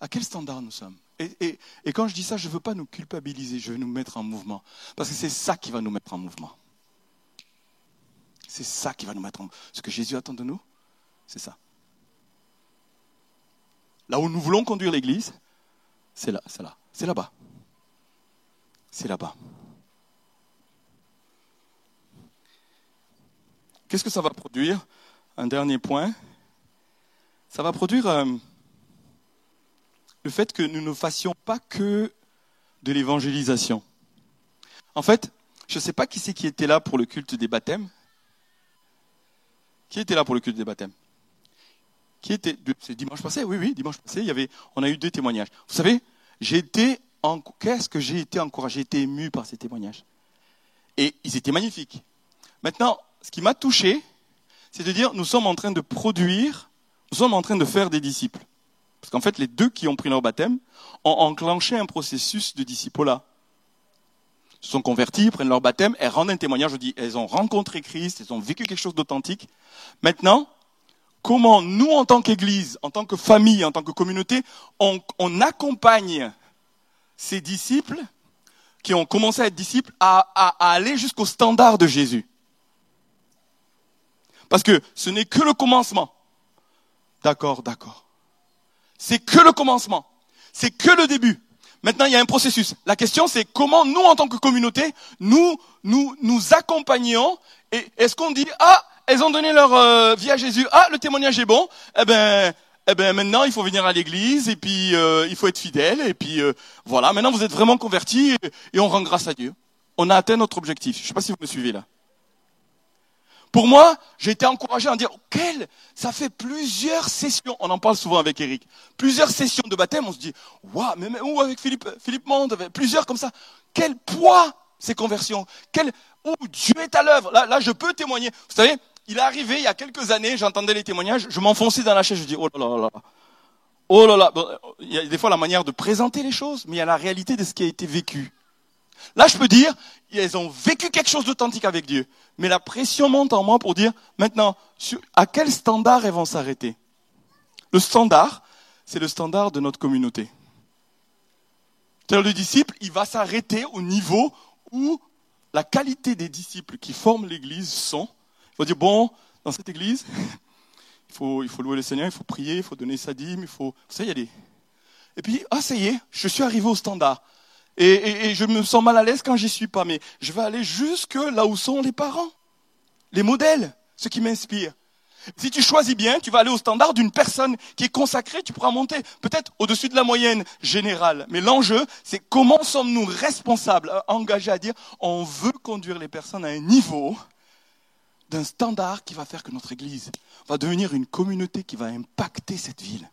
À quel standard nous sommes? Et, quand je dis ça, je ne veux pas nous culpabiliser, je veux nous mettre en mouvement. Parce que c'est ça qui va nous mettre en mouvement. C'est ça qui va nous mettre en mouvement. Ce que Jésus attend de nous, c'est ça. Là où nous voulons conduire l'Église, c'est là, c'est là, c'est là-bas. C'est là-bas. Qu'est-ce que ça va produire? Un dernier point. Ça va produire euh, le fait que nous ne fassions pas que de l'évangélisation. En fait, je ne sais pas qui c'est qui était là pour le culte des baptêmes. Qui était là pour le culte des baptêmes? Qui était C'est dimanche passé Oui, oui, dimanche passé. Il y avait, on a eu deux témoignages. Vous savez, j'ai été qu'est-ce que j'ai été encouragé, j'ai été ému par ces témoignages. Et ils étaient magnifiques. Maintenant, ce qui m'a touché, c'est de dire, nous sommes en train de produire, nous sommes en train de faire des disciples. Parce qu'en fait, les deux qui ont pris leur baptême ont enclenché un processus de disciple-là. Se sont convertis, prennent leur baptême, elles rendent un témoignage, je dis, elles ont rencontré Christ, elles ont vécu quelque chose d'authentique. Maintenant, comment nous, en tant qu'Église, en tant que famille, en tant que communauté, on, accompagne ces disciples qui ont commencé à être disciples à, à, à aller jusqu'au standard de Jésus. Parce que ce n'est que le commencement. D'accord, d'accord. C'est que le commencement. C'est que le début. Maintenant, il y a un processus. La question, c'est comment nous, en tant que communauté, nous, nous, nous accompagnons. Et est-ce qu'on dit, ah, elles ont donné leur euh, vie à Jésus. Ah, le témoignage est bon. Eh ben, eh ben, maintenant, il faut venir à l'église et puis euh, il faut être fidèle. Et puis euh, voilà. Maintenant, vous êtes vraiment convertis et, on rend grâce à Dieu. On a atteint notre objectif. Je ne sais pas si vous me suivez là. Pour moi, j'ai été encouragé à dire, quel, ça fait plusieurs sessions, on en parle souvent avec Eric, plusieurs sessions de baptême, on se dit, waouh, mais, ou avec Philippe, Philippe Monde, plusieurs comme ça. Quel poids ces conversions, quel, oh, Dieu est à l'œuvre? Là, là, je peux témoigner. Vous savez, il est arrivé il y a quelques années, j'entendais les témoignages, je m'enfonçais dans la chaise, je dis, oh là là là. Oh là là. il y a des fois la manière de présenter les choses, mais il y a la réalité de ce qui a été vécu. Là, je peux dire, elles ont vécu quelque chose d'authentique avec Dieu. Mais la pression monte en moi pour dire, maintenant, à quel standard elles vont s'arrêter? Le standard, c'est le standard de notre communauté. Le disciple, il va s'arrêter au niveau où la qualité des disciples qui forment l'Église sont. Il faut dire, bon, dans cette Église, il faut, louer le Seigneur, il faut prier, il faut donner sa dîme, il faut... Ça y est. Et puis, ah, ça y est, je suis arrivé au standard. Et, et, je me sens mal à l'aise quand j'y suis pas, mais je vais aller jusque là où sont les parents, les modèles, ce qui m'inspire. Si tu choisis bien, tu vas aller au standard d'une personne qui est consacrée, tu pourras monter peut-être au-dessus de la moyenne générale. Mais l'enjeu, c'est comment sommes-nous responsables, engagés à dire, on veut conduire les personnes à un niveau d'un standard qui va faire que notre Église va devenir une communauté qui va impacter cette ville.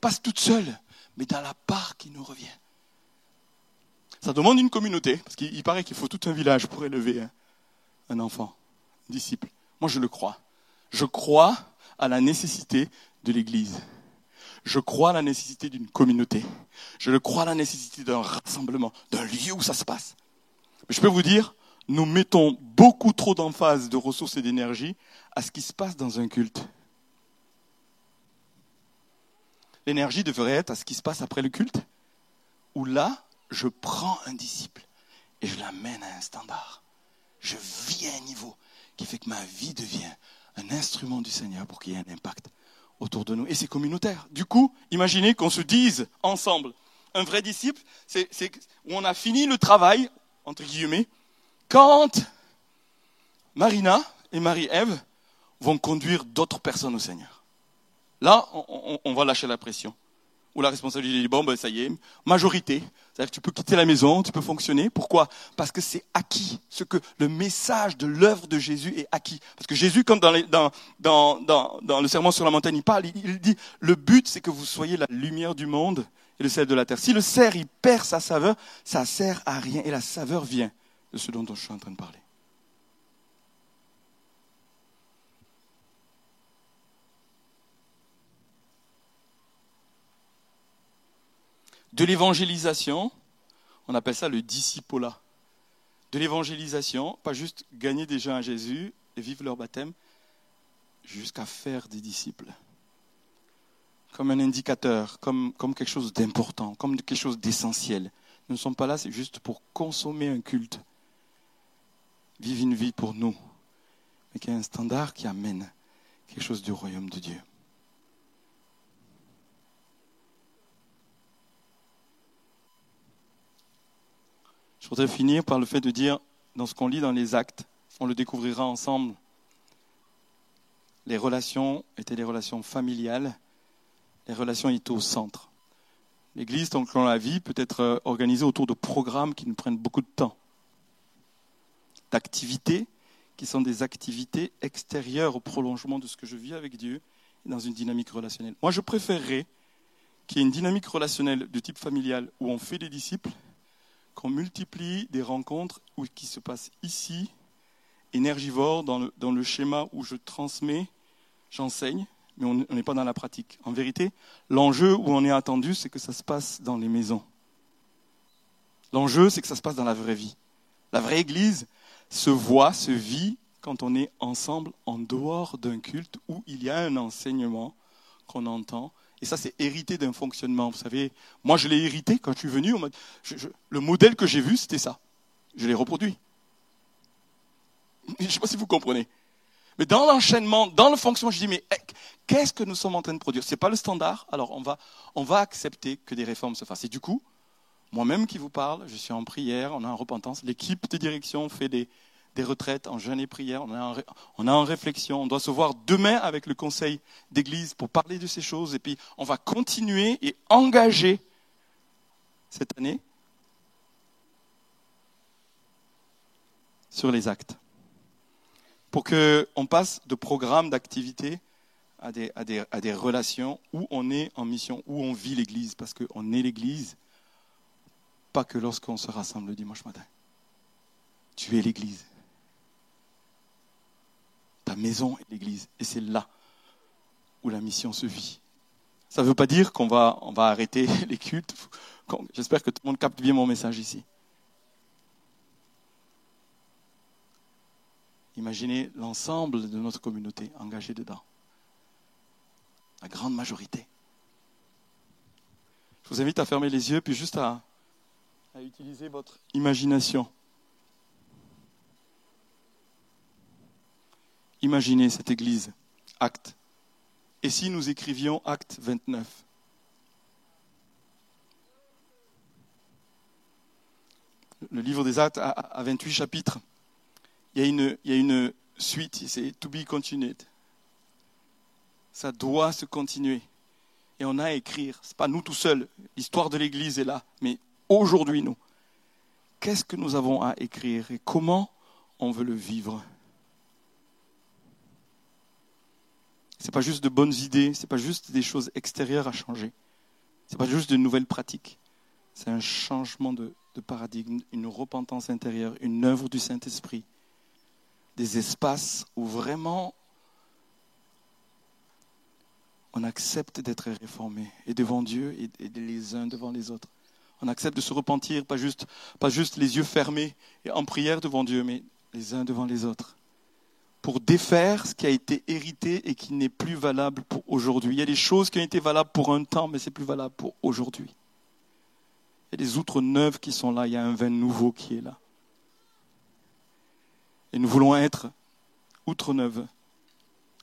Pas toute seule, mais dans la part qui nous revient. Ça demande une communauté, parce qu'il paraît qu'il faut tout un village pour élever un enfant, un disciple. Moi, je le crois. Je crois à la nécessité de l'Église. Je crois à la nécessité d'une communauté. Je le crois à la nécessité d'un rassemblement, d'un lieu où ça se passe. Mais je peux vous dire, nous mettons beaucoup trop d'emphase, de ressources et d'énergie à ce qui se passe dans un culte. L'énergie devrait être à ce qui se passe après le culte, où là, je prends un disciple et je l'amène à un standard. Je vis à un niveau qui fait que ma vie devient un instrument du Seigneur pour qu'il y ait un impact autour de nous. Et c'est communautaire. Du coup, imaginez qu'on se dise ensemble, un vrai disciple, c'est où on a fini le travail, entre guillemets, quand Marina et Marie-Ève vont conduire d'autres personnes au Seigneur. Là, on, va lâcher la pression où la responsabilité dit, bon, ben, ça y est, majorité. C'est-à-dire que tu peux quitter la maison, tu peux fonctionner. Pourquoi? Parce que c'est acquis. Ce que le message de l'œuvre de Jésus est acquis. Parce que Jésus, quand dans, le serment sur la montagne, il parle, il, il dit, le but, c'est que vous soyez la lumière du monde et le sel de la terre. Si le cerf, il perd sa saveur, ça sert à rien. Et la saveur vient de ce dont je suis en train de parler. de l'évangélisation, on appelle ça le discipola. De l'évangélisation, pas juste gagner des gens à Jésus et vivre leur baptême, jusqu'à faire des disciples. Comme un indicateur, comme, comme quelque chose d'important, comme quelque chose d'essentiel. Nous ne sommes pas là, juste pour consommer un culte. Vivre une vie pour nous, mais qui a un standard qui amène quelque chose du royaume de Dieu. Je voudrais finir par le fait de dire, dans ce qu'on lit dans les actes, on le découvrira ensemble, les relations étaient des relations familiales, les relations étaient au centre. L'Église, tant que l'on la vit, peut être euh, organisée autour de programmes qui nous prennent beaucoup de temps, d'activités qui sont des activités extérieures au prolongement de ce que je vis avec Dieu dans une dynamique relationnelle. Moi, je préférerais qu'il y ait une dynamique relationnelle de type familial où on fait des disciples qu'on multiplie des rencontres qui se passent ici énergivore dans le, dans le schéma où je transmets, j'enseigne, mais on n'est pas dans la pratique. En vérité, l'enjeu où on est attendu, c'est que ça se passe dans les maisons. L'enjeu, c'est que ça se passe dans la vraie vie. La vraie Église se voit, se vit quand on est ensemble en dehors d'un culte où il y a un enseignement qu'on entend. Et ça, c'est hérité d'un fonctionnement. Vous savez, moi, je l'ai hérité quand je suis venu. le modèle que j'ai vu, c'était ça. Je l'ai reproduit. Je ne sais pas si vous comprenez. Mais dans l'enchaînement, dans le fonctionnement, je dis, mais eh, qu'est-ce que nous sommes en train de produire? Ce n'est pas le standard, alors on va, on va accepter que des réformes se fassent. Et du coup, moi-même qui vous parle, je suis en prière, on est en repentance, l'équipe de direction fait des, des retraites en jeûne et prière, on est, en, on est en réflexion, on doit se voir demain avec le conseil d'église pour parler de ces choses, et puis on va continuer et engager cette année sur les actes. Pour qu'on passe de programmes d'activité à des, à, des, à des, relations où on est en mission, où on vit l'Église, parce qu'on est l'Église, pas que lorsqu'on se rassemble le dimanche matin. Tu es l'Église. Ta maison est l'Église, et c'est là où la mission se vit. Ça ne veut pas dire qu'on va, on va arrêter les cultes. J'espère que tout le monde capte bien mon message ici. Imaginez l'ensemble de notre communauté engagée dedans. La grande majorité. Je vous invite à fermer les yeux, puis juste à, à utiliser votre imagination. Imaginez cette église, acte. Et si nous écrivions acte 29 Le livre des actes a 28 chapitres il y a une, il y suite, c'est to be continued. Ça doit se continuer. Et on a à écrire. Ce n'est pas nous tout seuls. L'histoire de l'Église est là. Mais aujourd'hui, nous, qu'est-ce que nous avons à écrire et comment on veut le vivre? Ce n'est pas juste de bonnes idées, ce n'est pas juste des choses extérieures à changer. Ce n'est pas juste de nouvelles pratiques. C'est un changement de, paradigme, une repentance intérieure, une œuvre du Saint-Esprit des espaces où vraiment on accepte d'être réformé et devant Dieu et, les uns devant les autres. On accepte de se repentir, pas juste, les yeux fermés et en prière devant Dieu, mais les uns devant les autres. Pour défaire ce qui a été hérité et qui n'est plus valable pour aujourd'hui. Il y a des choses qui ont été valables pour un temps, mais c'est plus valable pour aujourd'hui. Il y a des outres neuves qui sont là, il y a un vin nouveau qui est là. Et nous voulons être outre neuve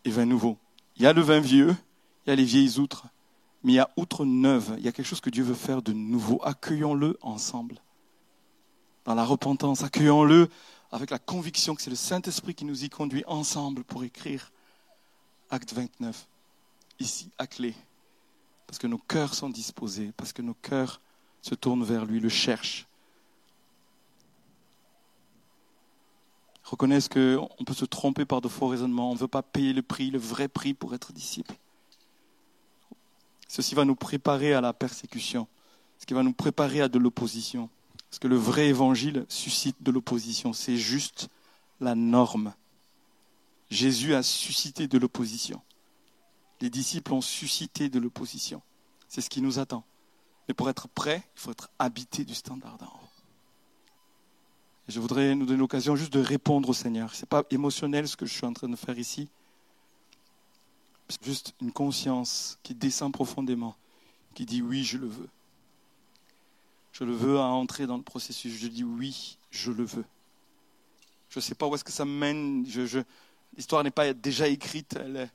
et vin nouveau. Il y a le vin vieux, il y a les vieilles outres, mais il y a outre neuve. Il y a quelque chose que Dieu veut faire de nouveau. Accueillons-le ensemble. Dans la repentance, accueillons-le avec la conviction que c'est le Saint-Esprit qui nous y conduit ensemble pour écrire Acte 29, ici à clé. Parce que nos cœurs sont disposés, parce que nos cœurs se tournent vers lui, le cherchent, reconnaissent qu'on peut se tromper par de faux raisonnements. On ne veut pas payer le prix, le vrai prix pour être disciple. Ceci va nous préparer à la persécution, ce qui va nous préparer à de l'opposition. Parce que le vrai évangile suscite de l'opposition. C'est juste la norme. Jésus a suscité de l'opposition. Les disciples ont suscité de l'opposition. C'est ce qui nous attend. Mais pour être prêt, il faut être habité du standard d'en haut je voudrais nous donner l'occasion juste de répondre au Seigneur. Ce n'est pas émotionnel ce que je suis en train de faire ici. Juste une conscience qui descend profondément, qui dit oui, je le veux. Je le veux à entrer dans le processus. Je dis oui, je le veux. Je ne sais pas où est-ce que ça mène. L'histoire n'est pas déjà écrite. Elle,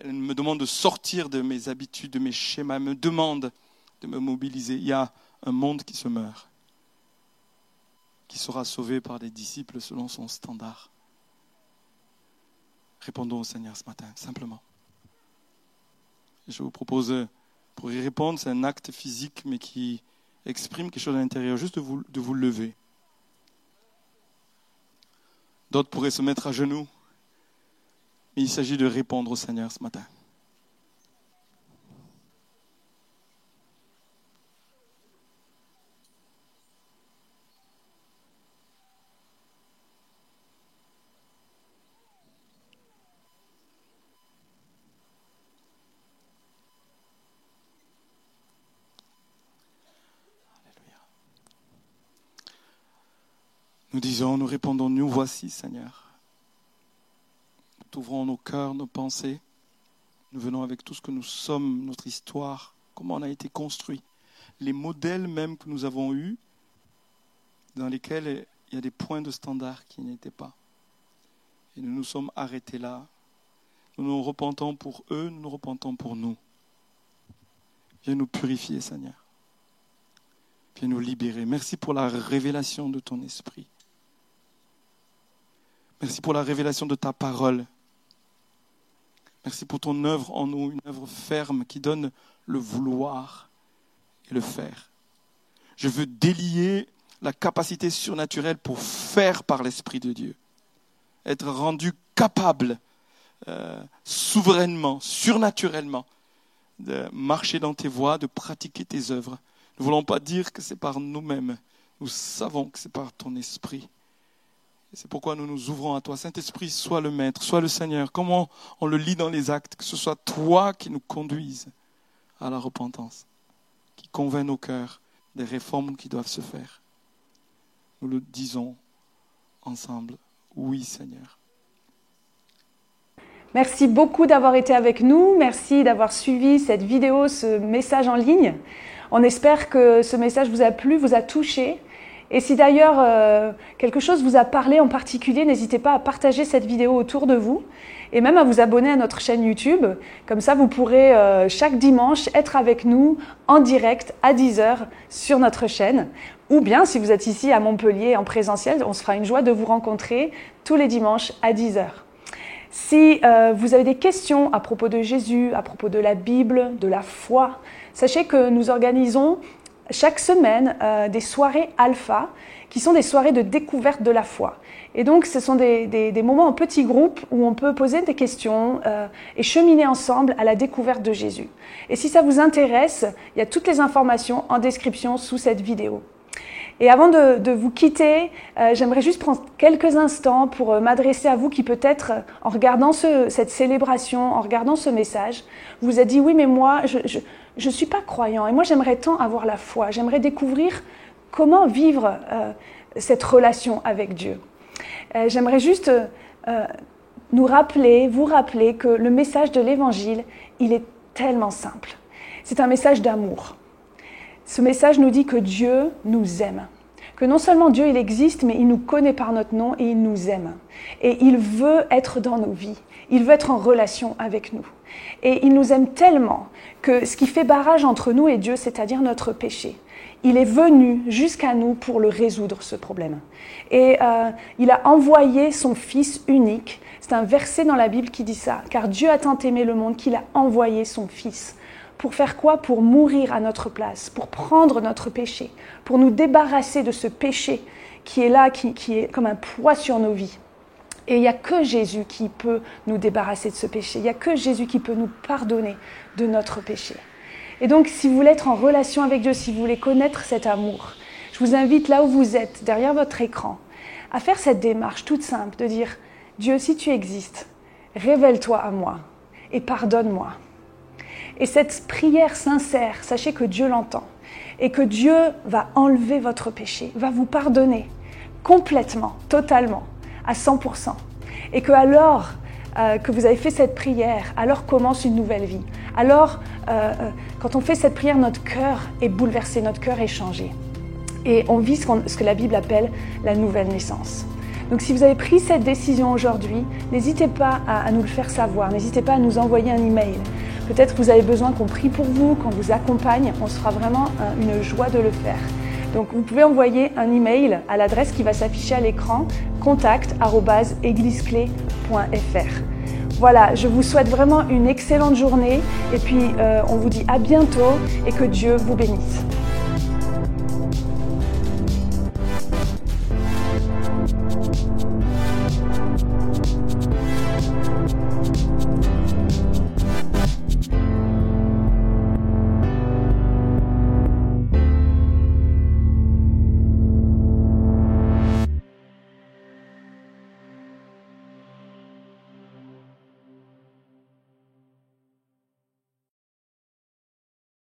elle, me demande de sortir de mes habitudes, de mes schémas. Elle me demande de me mobiliser. Il y a un monde qui se meurt qui sera sauvé par les disciples selon son standard. Répondons au Seigneur ce matin, simplement. Je vous propose, pour y répondre, c'est un acte physique, mais qui exprime quelque chose à l'intérieur, juste de vous, de vous lever. D'autres pourraient se mettre à genoux, mais il s'agit de répondre au Seigneur ce matin. Nous disons, nous répondons, nous voici, Seigneur. Nous ouvrons nos cœurs, nos pensées. Nous venons avec tout ce que nous sommes, notre histoire, comment on a été construit, les modèles même que nous avons eus, dans lesquels il y a des points de standard qui n'étaient pas. Et nous nous sommes arrêtés là. Nous nous repentons pour eux, nous nous repentons pour nous. Viens nous purifier, Seigneur. Viens nous libérer. Merci pour la révélation de ton esprit. Merci pour la révélation de ta parole. Merci pour ton œuvre en nous, une œuvre ferme qui donne le vouloir et le faire. Je veux délier la capacité surnaturelle pour faire par l'Esprit de Dieu. Être rendu capable euh, souverainement, surnaturellement, de marcher dans tes voies, de pratiquer tes œuvres. Nous ne voulons pas dire que c'est par nous-mêmes. Nous savons que c'est par ton esprit. C'est pourquoi nous nous ouvrons à toi. Saint-Esprit, sois le Maître, sois le Seigneur. Comment on le lit dans les actes, que ce soit toi qui nous conduise à la repentance, qui convainc nos cœurs des réformes qui doivent se faire. Nous le disons ensemble. Oui, Seigneur. Merci beaucoup d'avoir été avec nous. Merci d'avoir suivi cette vidéo, ce message en ligne. On espère que ce message vous a plu, vous a touché. Et si d'ailleurs euh, quelque chose vous a parlé en particulier, n'hésitez pas à partager cette vidéo autour de vous et même à vous abonner à notre chaîne YouTube. Comme ça, vous pourrez euh, chaque dimanche être avec nous en direct à 10h sur notre chaîne. Ou bien, si vous êtes ici à Montpellier en présentiel, on se fera une joie de vous rencontrer tous les dimanches à 10h. Si euh, vous avez des questions à propos de Jésus, à propos de la Bible, de la foi, sachez que nous organisons chaque semaine euh, des soirées alpha qui sont des soirées de découverte de la foi. Et donc, ce sont des, moments en petits groupes où on peut poser des questions euh, et cheminer ensemble à la découverte de Jésus. Et si ça vous intéresse, il y a toutes les informations en description sous cette vidéo. Et avant de, vous quitter, euh, j'aimerais juste prendre quelques instants pour euh, m'adresser à vous qui peut-être, en regardant cette célébration, en regardant ce message, vous a dit oui, mais moi, je ne suis pas croyant et moi j'aimerais tant avoir la foi, j'aimerais découvrir comment vivre cette relation avec Dieu. j'aimerais juste nous rappeler, vous rappeler que le message de l'Évangile, il est tellement simple. C'est un message d'amour. Ce message nous dit que Dieu nous aime. Que non seulement Dieu il existe, mais il nous connaît par notre nom et il nous aime. Et il veut être dans nos vies. Il veut être en relation avec nous. Et il nous aime tellement que ce qui fait barrage entre nous et Dieu, c'est-à-dire notre péché, il est venu jusqu'à nous pour le résoudre, ce problème. Et euh, il a envoyé son Fils unique. C'est un verset dans la Bible qui dit ça. Car Dieu a tant aimé le monde qu'il a envoyé son Fils pour faire quoi? Pour mourir à notre place, pour prendre notre péché, pour nous débarrasser de ce péché qui est là, qui, est comme un poids sur nos vies. Et il n'y a que Jésus qui peut nous débarrasser de ce péché. Il n'y a que Jésus qui peut nous pardonner de notre péché. Et donc, si vous voulez être en relation avec Dieu, si vous voulez connaître cet amour, je vous invite là où vous êtes, derrière votre écran, à faire cette démarche toute simple de dire, Dieu, si tu existes, révèle-toi à moi et pardonne-moi. Et cette prière sincère, sachez que Dieu l'entend et que Dieu va enlever votre péché, va vous pardonner complètement, totalement, à 100%. Et que alors euh, que vous avez fait cette prière, alors commence une nouvelle vie. Alors, euh, euh, quand on fait cette prière, notre cœur est bouleversé, notre cœur est changé. Et on vit ce, que la Bible appelle la nouvelle naissance. Donc si vous avez pris cette décision aujourd'hui, n'hésitez pas à, nous le faire savoir, n'hésitez pas à nous envoyer un email. Peut-être vous avez besoin qu'on prie pour vous, qu'on vous accompagne. On sera vraiment une joie de le faire. Donc vous pouvez envoyer un email à l'adresse qui va s'afficher à l'écran contact@église-clé.fr. Voilà, je vous souhaite vraiment une excellente journée et puis euh, on vous dit à bientôt et que Dieu vous bénisse.